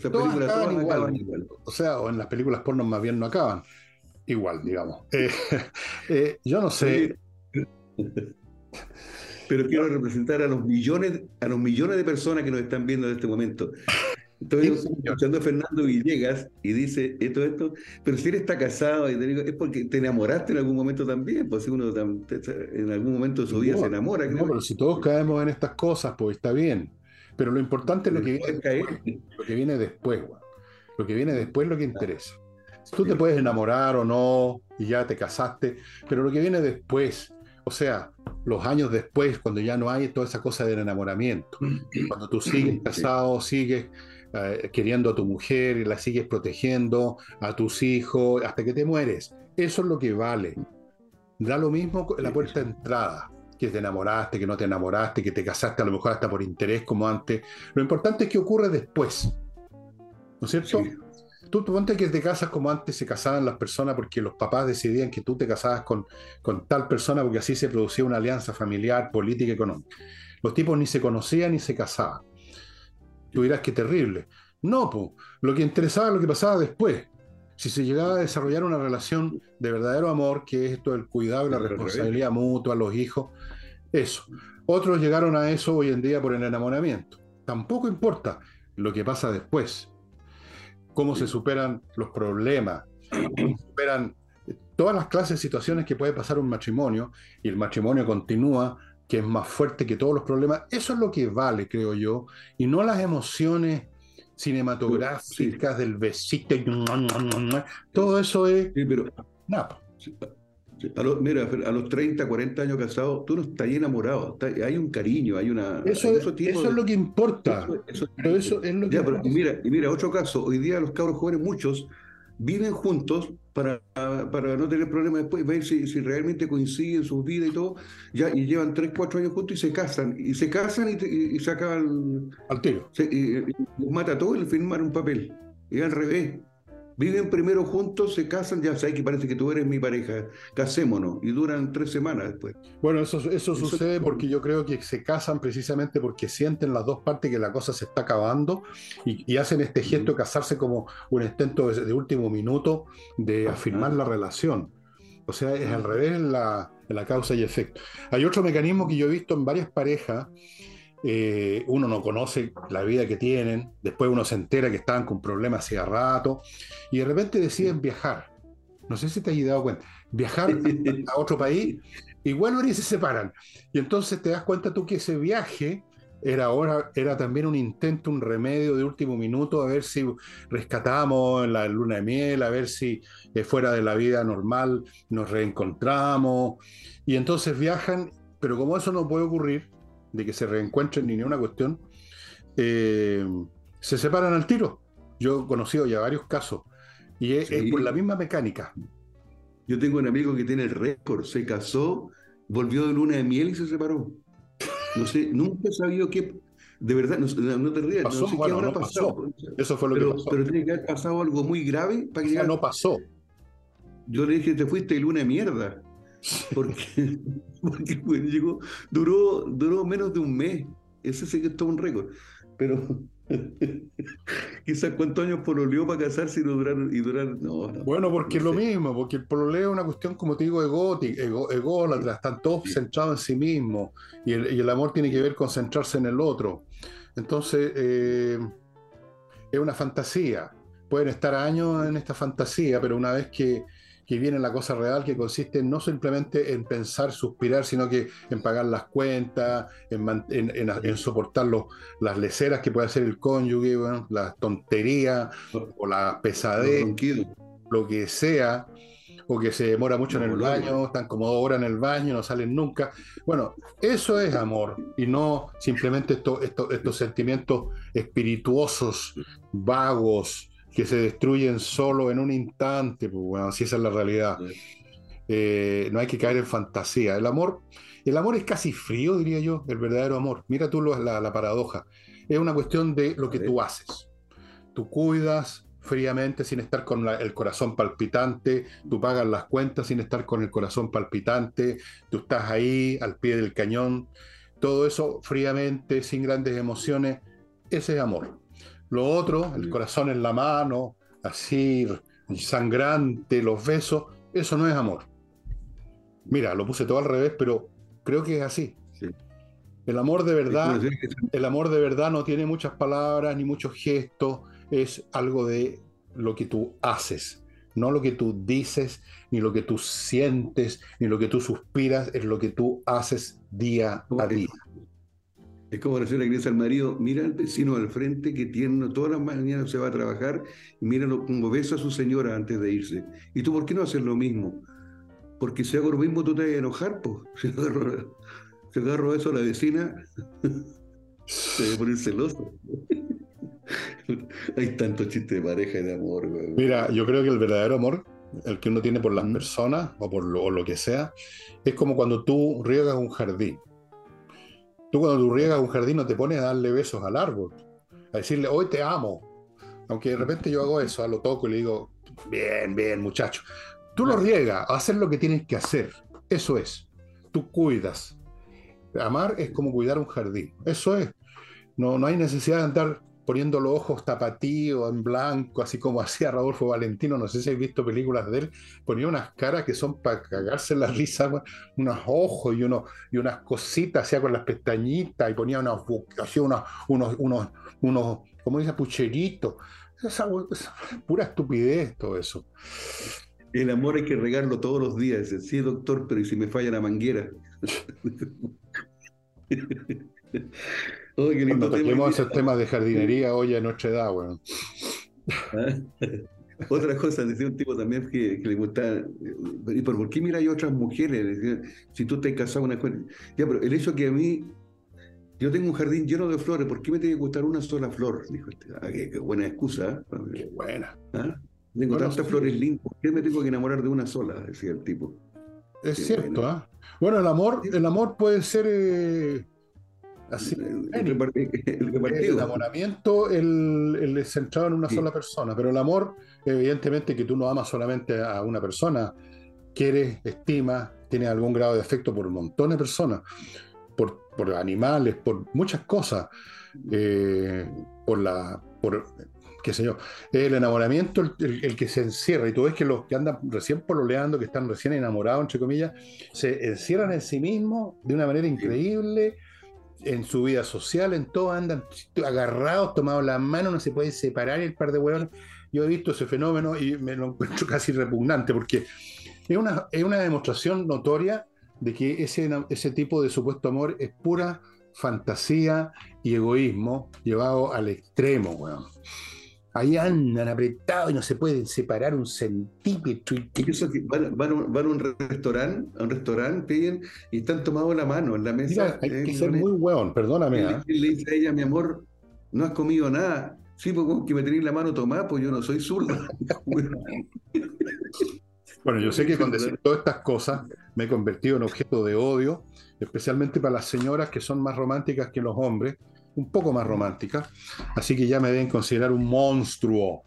[SPEAKER 1] todos acaban, igual. O sea, o en las películas porno más bien no acaban igual, digamos. Eh, eh, yo no sé.
[SPEAKER 2] Pero quiero representar a los millones, a los millones de personas que nos están viendo en este momento. Estoy escuchando a Fernando Villegas y dice esto, esto, pero si él está casado, y te digo, es porque te enamoraste en algún momento también, pues si uno en algún momento de su vida se enamora.
[SPEAKER 1] No, pero si todos caemos en estas cosas, pues está bien. Pero lo importante es lo que viene después, lo que viene después, lo que viene después es lo que interesa. Tú te puedes enamorar o no, y ya te casaste, pero lo que viene después, o sea, los años después, cuando ya no hay toda esa cosa del enamoramiento, cuando tú sigues casado, sigues eh, queriendo a tu mujer y la sigues protegiendo, a tus hijos, hasta que te mueres. Eso es lo que vale. Da lo mismo la puerta de entrada, que te enamoraste, que no te enamoraste, que te casaste a lo mejor hasta por interés como antes. Lo importante es que ocurre después. ¿No es cierto? Tú ponte que te casas como antes se casaban las personas porque los papás decidían que tú te casabas con, con tal persona porque así se producía una alianza familiar, política, económica. Los tipos ni se conocían ni se casaban. Tú dirás que terrible. No, pues, lo que interesaba es lo que pasaba después. Si se llegaba a desarrollar una relación de verdadero amor, que es esto del cuidado y la responsabilidad mutua, los hijos, eso. Otros llegaron a eso hoy en día por el enamoramiento. Tampoco importa lo que pasa después. Cómo se superan los problemas, cómo superan todas las clases de situaciones que puede pasar un matrimonio y el matrimonio continúa que es más fuerte que todos los problemas. Eso es lo que vale, creo yo, y no las emociones cinematográficas del besito. Todo eso es...
[SPEAKER 2] Sí, pero... Nada. A los, mira, a los 30, 40 años casados, tú no estás enamorado, hay un cariño, hay una...
[SPEAKER 1] Eso, eso es lo que importa. pero eso es lo que...
[SPEAKER 2] y mira, y mira, otro caso, hoy día los cabros jóvenes, muchos, viven juntos para, para no tener problemas después, ver si, si realmente coinciden sus vidas y todo, ya, y llevan 3, 4 años juntos y se casan, y se casan y, se acaban...
[SPEAKER 1] Al tiro.
[SPEAKER 2] y, mata todo el firmar un papel, y al revés viven primero juntos, se casan, ya sabes que parece que tú eres mi pareja, casémonos, y duran tres semanas después.
[SPEAKER 1] Bueno, eso, eso, sucede porque yo creo que se casan precisamente porque sienten las dos partes que la cosa se está acabando y, hacen este gesto de casarse como un intento de, último minuto de afirmar la relación. O sea, es al revés la, la causa y efecto. Hay otro mecanismo que yo he visto en varias parejas eh, uno no conoce la vida que tienen, después uno se entera que estaban con problemas hace rato, y de repente deciden viajar. No sé si te has dado cuenta, viajar a otro país, igual vuelven y se separan. Y entonces te das cuenta tú que ese viaje era, ahora, era también un intento, un remedio de último minuto, a ver si rescatamos la luna de miel, a ver si eh, fuera de la vida normal nos reencontramos. Y entonces viajan, pero como eso no puede ocurrir, de que se reencuentren ni una cuestión, eh, se separan al tiro. Yo he conocido ya varios casos y es, por la misma mecánica.
[SPEAKER 2] Yo tengo un amigo que tiene el récord, se casó, volvió de luna de miel y se separó. No sé, nunca he sabido qué. De verdad, no, te rías, no sé qué habrá pasado.
[SPEAKER 1] Eso fue lo
[SPEAKER 2] pero,
[SPEAKER 1] que pasó.
[SPEAKER 2] Pero tiene que haber pasado algo muy grave para que.
[SPEAKER 1] no pasó.
[SPEAKER 2] Yo le dije, te fuiste de luna de mierda. Porque, porque llegó, duró, duró menos de un mes. Ese sí que es todo un récord. Pero quizás cuántos años pololeó para casarse y durar, y durar no,
[SPEAKER 1] Bueno, porque es lo mismo, porque el pololeo es una cuestión, como te digo, egótica, ego, ególatra, están todos centrados en sí mismos y el, y el, amor tiene que ver con centrarse en el otro. Entonces, eh, es una fantasía. Pueden estar años en esta fantasía, pero una vez que que viene la cosa real que consiste no simplemente en pensar, suspirar, sino que en pagar las cuentas, en, soportar las leceras que puede hacer el cónyuge, la tontería o la pesadez, lo que sea, o que se demora mucho en el baño, están como dos horas en el baño, no salen nunca. Bueno, eso es amor y no simplemente estos sentimientos espirituosos, vagos, que se destruyen solo en un instante, pues bueno, así esa es la realidad. Eh, no hay que caer en fantasía. El amor, el amor es casi frío, diría yo, el verdadero amor. Mira tú la, la paradoja. Es una cuestión de lo que tú haces. Tú cuidas fríamente sin estar con el corazón palpitante, tú pagas las cuentas sin estar con el corazón palpitante, tú estás ahí al pie del cañón, todo eso fríamente, sin grandes emociones, ese es amor. Lo otro, el corazón en la mano, así sangrante, los besos, eso no es amor. Mira, lo puse todo al revés, pero creo que es así. El amor de verdad, el amor de verdad no tiene muchas palabras ni muchos gestos, es algo de lo que tú haces, no lo que tú dices, ni lo que tú sientes, ni lo que tú suspiras, es lo que tú haces día a día.
[SPEAKER 2] Es como decirle la iglesia al marido, mira al vecino al frente que tiene todas las mañanas se va a trabajar y míralo como besa a su señora antes de irse. ¿Y tú por qué no haces lo mismo? Porque si hago lo mismo tú te vas a enojar, pues. Si agarro, eso a la vecina, se va a poner celoso. Hay tantos chistes de pareja y de amor.
[SPEAKER 1] Mira, yo creo que el verdadero amor, el que uno tiene por las personas o por lo, o lo que sea, es como cuando tú riegas un jardín Tú cuando tú riegas un jardín no te pones a darle besos al árbol, a decirle, hoy te amo. Aunque de repente yo hago eso, a lo toco y le digo, bien, bien, muchacho. Tú lo riegas, hacer lo que tienes que hacer. Eso es. Tú cuidas. Amar es como cuidar un jardín. Eso es. No, no hay necesidad de andar poniendo los ojos tapatíos, en blanco, así como hacía Rodolfo Valentino, no sé si habéis visto películas de él, ponía unas caras que son para cagarse la risa, unos ojos y, unos, y unas cositas, hacía con las pestañitas, y ponía unos, hacía unos, unos, unos, unos, como dice, pucheritos. Esa, pura estupidez todo eso.
[SPEAKER 2] El amor hay que regarlo todos los días. Sí, doctor, pero ¿y si me falla la manguera?
[SPEAKER 1] Oh, Cuando toquemos esos temas de jardinería hoy a nuestra edad, bueno.
[SPEAKER 2] Otra cosa, decía un tipo también que, le gustaba, ¿y por qué mira hay otras mujeres? si tú te has casado una Ya, pero el hecho que a mí, yo tengo un jardín lleno de flores, ¿por qué me tiene que gustar una sola flor? Dijo este. Ah, qué, buena excusa.
[SPEAKER 1] ¿eh? Qué buena.
[SPEAKER 2] ¿Ah? Tengo tantas flores lindas, ¿por qué me tengo que enamorar de una sola? Decía el tipo.
[SPEAKER 1] Es cierto, ¿ah? Bueno, el amor, el amor puede ser eh, Así, el, el, enamoramiento el, es centrado en una sola persona, pero el amor, evidentemente que tú no amas solamente a una persona, quieres, estimas, tienes algún grado de afecto por un montón de personas, por, por animales, por muchas cosas, eh, por la, por, qué sé yo, el enamoramiento el, que se encierra, y tú ves que los que andan recién pololeando, que están recién enamorados, entre comillas, se encierran en sí mismos de una manera increíble en su vida social, en todo, andan agarrados, tomados la mano, no se pueden separar el par de huevos. Yo he visto ese fenómeno y me lo encuentro casi repugnante porque es una, es una demostración notoria de que ese, ese tipo de supuesto amor es pura fantasía y egoísmo llevado al extremo, weón. Ahí andan apretados y no se pueden separar un centímetro. Y
[SPEAKER 2] van, a un restaurante, a un restaurante, piden y están tomados la mano en la mesa.
[SPEAKER 1] hay que ser muy weón, perdóname.
[SPEAKER 2] ¿ah? Le, dice a ella, mi amor, no has comido nada. Sí, porque que me tenéis la mano tomada, pues yo no soy zurdo.
[SPEAKER 1] bueno, yo sé que con decir todas estas cosas me he convertido en objeto de odio, especialmente para las señoras que son más románticas que los hombres, un poco más románticas, así que ya me deben considerar un monstruo.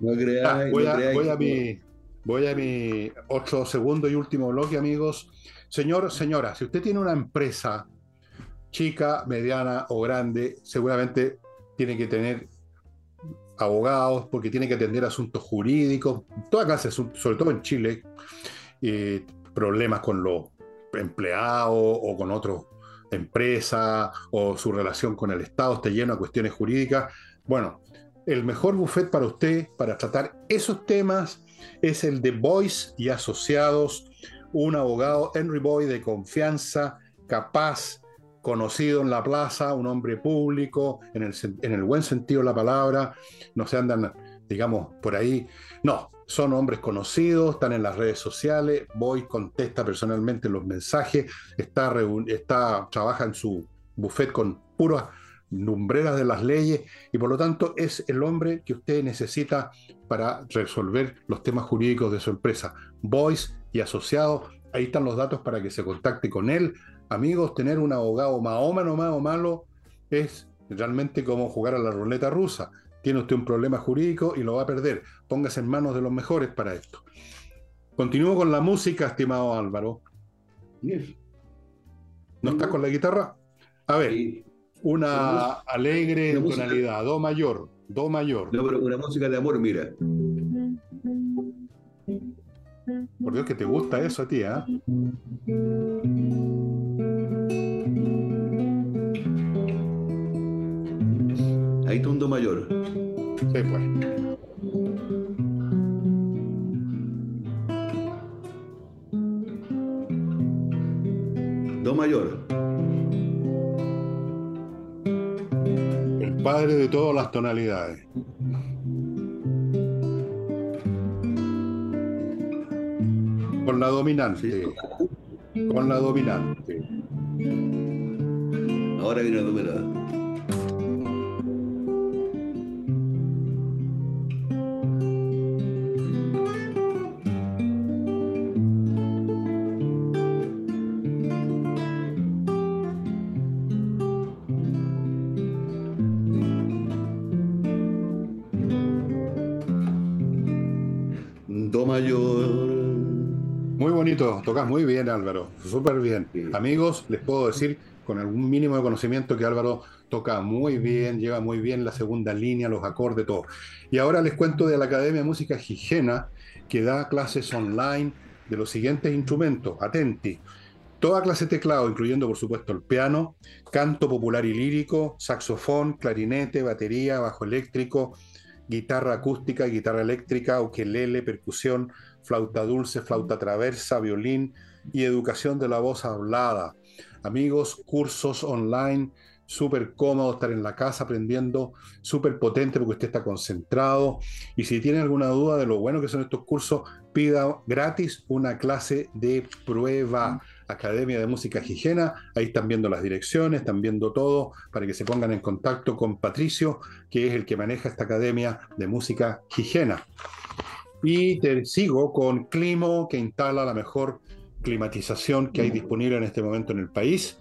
[SPEAKER 2] No creáis,
[SPEAKER 1] voy, a, mi, voy a mi otro segundo y último bloque, amigos. Señor, señora, si usted tiene una empresa chica, mediana o grande, seguramente tiene que tener abogados porque tiene que atender asuntos jurídicos, toda clase, sobre todo en Chile, eh, problemas con los empleados o con otras empresas o su relación con el Estado está lleno de cuestiones jurídicas. Bueno, el mejor buffet para usted para tratar esos temas es el de Boyce y Asociados, un abogado Henry Boy de confianza, capaz, conocido en la plaza, un hombre público, en el, en el buen sentido de la palabra, no se andan, digamos, por ahí. No, son hombres conocidos, están en las redes sociales, voy, contesta personalmente los mensajes, está, trabaja en su buffet con puras lumbreras de las leyes y por lo tanto es el hombre que usted necesita para resolver los temas jurídicos de su empresa. Voice y asociados, ahí están los datos para que se contacte con él amigos, tener un abogado mahómano más o malo es realmente como jugar a la ruleta rusa. Tiene usted un problema jurídico y lo va a perder. Póngase en manos de los mejores para esto. Continúo con la música, estimado Álvaro. ¿No estás con la guitarra? A ver, una alegre tonalidad, do mayor, do mayor.
[SPEAKER 2] No, pero una música de amor, mira.
[SPEAKER 1] Por Dios que te gusta eso a ti, ¿ah?
[SPEAKER 2] Ahí está un do mayor.
[SPEAKER 1] Sí, pues.
[SPEAKER 2] Do mayor.
[SPEAKER 1] El padre de todas las tonalidades. Con la dominante. Con la dominante.
[SPEAKER 2] Ahora viene la dominante.
[SPEAKER 1] Tocas muy bien, Álvaro, súper bien. Amigos, les puedo decir con algún mínimo de conocimiento que Álvaro toca muy bien, lleva muy bien la segunda línea, los acordes, todo. Y ahora les cuento de la Academia de Música Higiena, que da clases online de los siguientes instrumentos. Atenti. Toda clase de teclado, incluyendo por supuesto el piano, canto popular y lírico, saxofón, clarinete, batería, bajo eléctrico, guitarra acústica, guitarra eléctrica, ukelele, percusión, flauta dulce, flauta traversa, violín y educación de la voz hablada. Amigos, cursos online, súper cómodo estar en la casa aprendiendo, súper potente porque usted está concentrado. Y si tiene alguna duda de lo bueno que son estos cursos, pida gratis una clase de prueba. Academia de Música Higiena, ahí están viendo las direcciones, están viendo todo para que se pongan en contacto con Patricio, que es el que maneja esta Academia de Música Higiena. Y te sigo con Climo, que instala la mejor climatización que hay disponible en este momento en el país.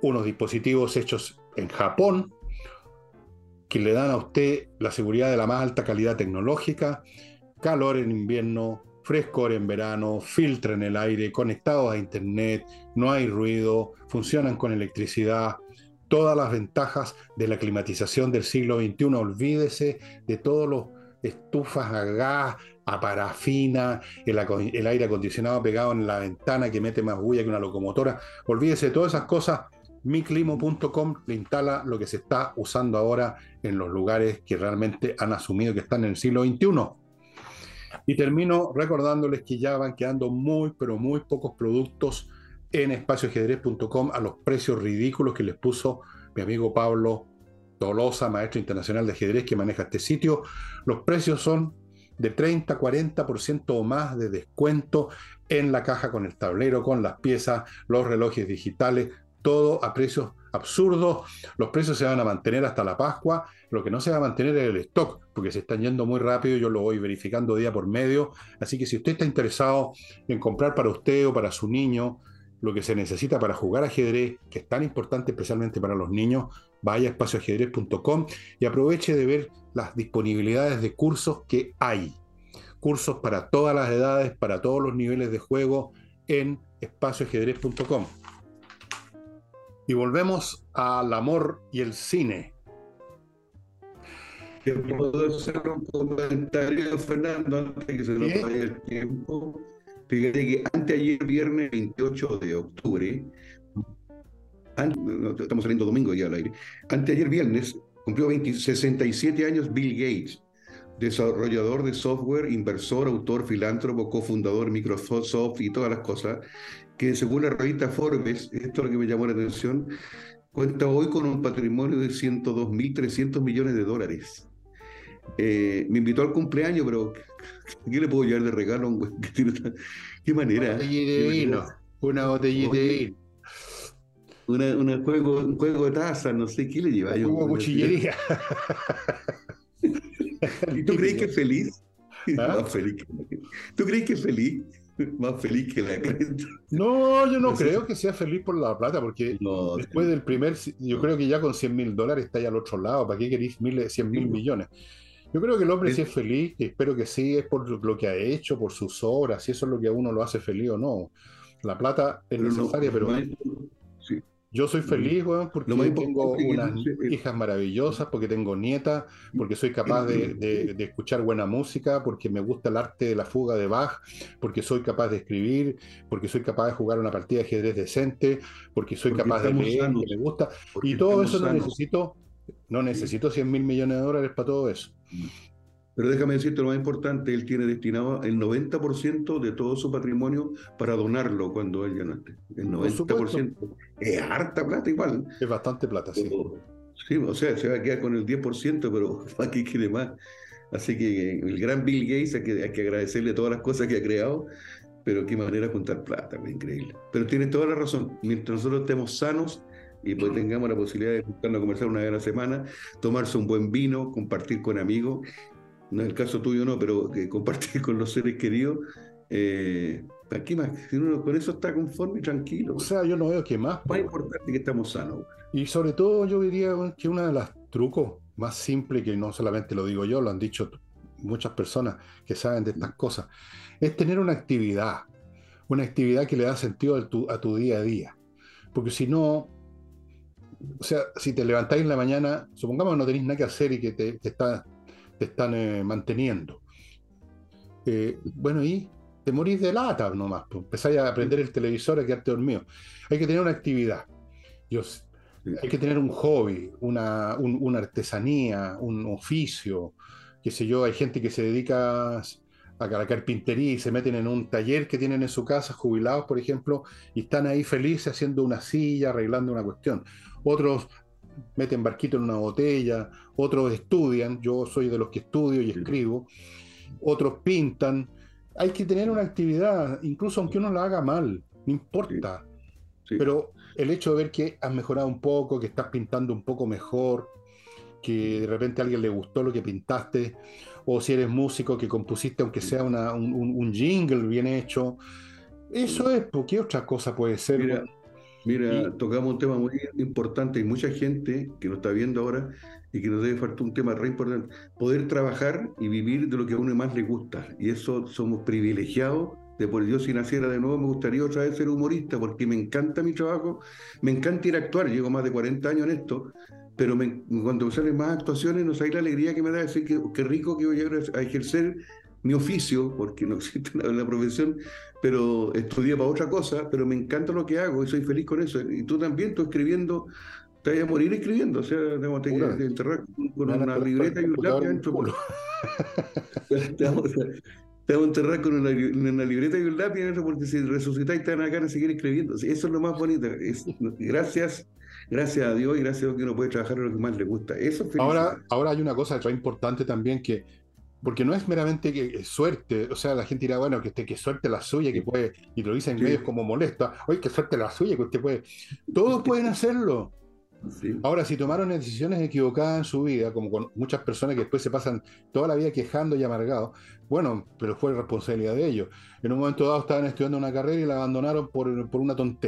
[SPEAKER 1] Unos dispositivos hechos en Japón, que le dan a usted la seguridad de la más alta calidad tecnológica, calor en invierno, frescor en verano, filtran el aire, conectados a internet, no hay ruido, funcionan con electricidad, todas las ventajas de la climatización del siglo XXI. Olvídese de todos los estufas a gas, a parafina, el, aire acondicionado pegado en la ventana que mete más bulla que una locomotora. Olvídese de todas esas cosas. Miclimo.com le instala lo que se está usando ahora en los lugares que realmente han asumido que están en el siglo XXI. Y termino recordándoles que ya van quedando muy, pero muy pocos productos en espacioajedrez.com a los precios ridículos que les puso mi amigo Pablo Tolosa, maestro internacional de ajedrez que maneja este sitio. Los precios son de 30, 40% o más de descuento en la caja con el tablero, con las piezas, los relojes digitales, todo a precios absurdos. Los precios se van a mantener hasta la Pascua. Lo que no se va a mantener es el stock, porque se están yendo muy rápido. Yo lo voy verificando día por medio. Así que si usted está interesado en comprar para usted o para su niño lo que se necesita para jugar ajedrez, que es tan importante especialmente para los niños, vaya a espacioajedrez.com y aproveche de ver las disponibilidades de cursos que hay. Cursos para todas las edades, para todos los niveles de juego en espacioajedrez.com. Y volvemos al amor y el cine.
[SPEAKER 2] ¿Puedo hacer un comentario, Fernando, antes de que se nos vaya el tiempo? Fíjate que anteayer, viernes 28 de octubre, estamos saliendo domingo ya al aire, anteayer viernes cumplió 67 años Bill Gates, desarrollador de software, inversor, autor, filántropo, cofundador de Microsoft y todas las cosas, que según la revista Forbes, esto es lo que me llamó la atención, cuenta hoy con un patrimonio de 102.300 millones de dólares. Eh, me invitó al cumpleaños, pero ¿qué le puedo llevar de regalo? ¿Qué manera?
[SPEAKER 1] Una botellita de vino. Una botellita de vino.
[SPEAKER 2] Una, juego, un juego de taza, no sé qué le lleva.
[SPEAKER 1] Un juego cuchillería.
[SPEAKER 2] ¿Y tú crees que es feliz? ¿Ah? Más feliz que ¿Tú crees que es feliz? Más feliz que la
[SPEAKER 1] No, yo no creo que sea feliz por la plata, porque después del primer, yo creo que ya con 100 mil dólares está ahí al otro lado. ¿Para qué queréis 100 mil millones? Yo creo que el hombre sí es feliz, y espero que sí, es por lo que ha hecho, por sus obras, si eso es lo que a uno lo hace feliz o no. La plata es necesaria, pero yo soy feliz, weón, porque tengo unas hijas maravillosas, porque tengo nietas, porque soy capaz de, escuchar buena música, porque me gusta el arte de la fuga de Bach, porque soy capaz de escribir, porque soy capaz de jugar una partida de ajedrez decente, porque soy capaz de leer, que me gusta. Y todo eso no necesito, no necesito 100 mil millones de dólares para todo eso.
[SPEAKER 2] Pero déjame decirte lo más importante, él tiene destinado el 90% de todo su patrimonio para donarlo cuando él ya no esté. El 90%. Es harta plata igual.
[SPEAKER 1] Es bastante plata, sí.
[SPEAKER 2] sí, o sea, se va a quedar con el 10%, pero aquí quiere más. Así que el gran Bill Gates, hay que, hay que agradecerle todas las cosas que ha creado, pero qué manera de juntar plata, increíble. Pero tiene toda la razón. Mientras nosotros estemos sanos, y pues tengamos la posibilidad de juntarnos a conversar una vez a la semana, tomarse un buen vino, compartir con amigos, no es el caso tuyo no, pero que compartir con los seres queridos, eh, aquí más, si uno con eso está conforme y tranquilo.
[SPEAKER 1] O sea, yo no veo que más.
[SPEAKER 2] Más importante que estamos sanos.
[SPEAKER 1] Y sobre todo yo diría que uno de los trucos más simples, que no solamente lo digo yo, lo han dicho muchas personas que saben de estas cosas, es tener una actividad, una actividad que le da sentido a tu, a tu día a día. Porque si no, o sea, si te levantáis en la mañana, supongamos que no tenéis nada que hacer y que te, te, te están eh, manteniendo. Eh, bueno, y te morís de lata nomás, pues, empezáis a aprender el televisor a quedarte dormido. Hay que tener una actividad. hay que tener un hobby, una, una artesanía, un oficio, qué sé yo, hay gente que se dedica a la carpintería y se meten en un taller que tienen en su casa, jubilados, por ejemplo, y están ahí felices haciendo una silla, arreglando una cuestión. Otros meten barquito en una botella, otros estudian, yo soy de los que estudio y escribo, otros pintan. Hay que tener una actividad, incluso aunque uno la haga mal, no importa. Pero el hecho de ver que has mejorado un poco, que estás pintando un poco mejor, que de repente a alguien le gustó lo que pintaste, o si eres músico que compusiste aunque sea un, jingle bien hecho, eso es, porque otra cosa puede ser?
[SPEAKER 2] Mira, tocamos un tema muy importante. y mucha gente que nos está viendo ahora y que nos debe faltar un tema re importante. Poder trabajar y vivir de lo que a uno más le gusta. Y eso somos privilegiados. De por Dios, si naciera de nuevo, me gustaría otra vez ser humorista porque me encanta mi trabajo. Me encanta ir a actuar. Llevo más de 40 años en esto. Pero cuando me salen más actuaciones, no sabéis la alegría que me da decir que qué rico que voy a, a ejercer mi oficio, porque no existe la, profesión, pero estudié para otra cosa, pero me encanta lo que hago y soy feliz con eso. Y tú también, tú escribiendo, te vas a morir escribiendo, o sea, te que enterrar con una libreta y un lápiz adentro. te, te vamos a enterrar con una, una libreta y un lápiz porque si resucitáis te van a ganas de seguir escribiendo. Eso es lo más bonito. Es, gracias, gracias a Dios y gracias a Dios que uno puede trabajar en lo que más le gusta. Eso es
[SPEAKER 1] ahora, ahora hay una cosa importante también que porque no es meramente que suerte, o sea, la gente dirá, bueno, que, usted, que suerte la suya, que puede, y lo dicen en medios como molesta, oye, que suerte la suya, que usted puede. Todos pueden hacerlo. Ahora, si tomaron decisiones equivocadas en su vida, como con muchas personas que después se pasan toda la vida quejando y amargados, bueno, pero fue responsabilidad de ellos. En un momento dado estaban estudiando una carrera y la abandonaron por, por una tontería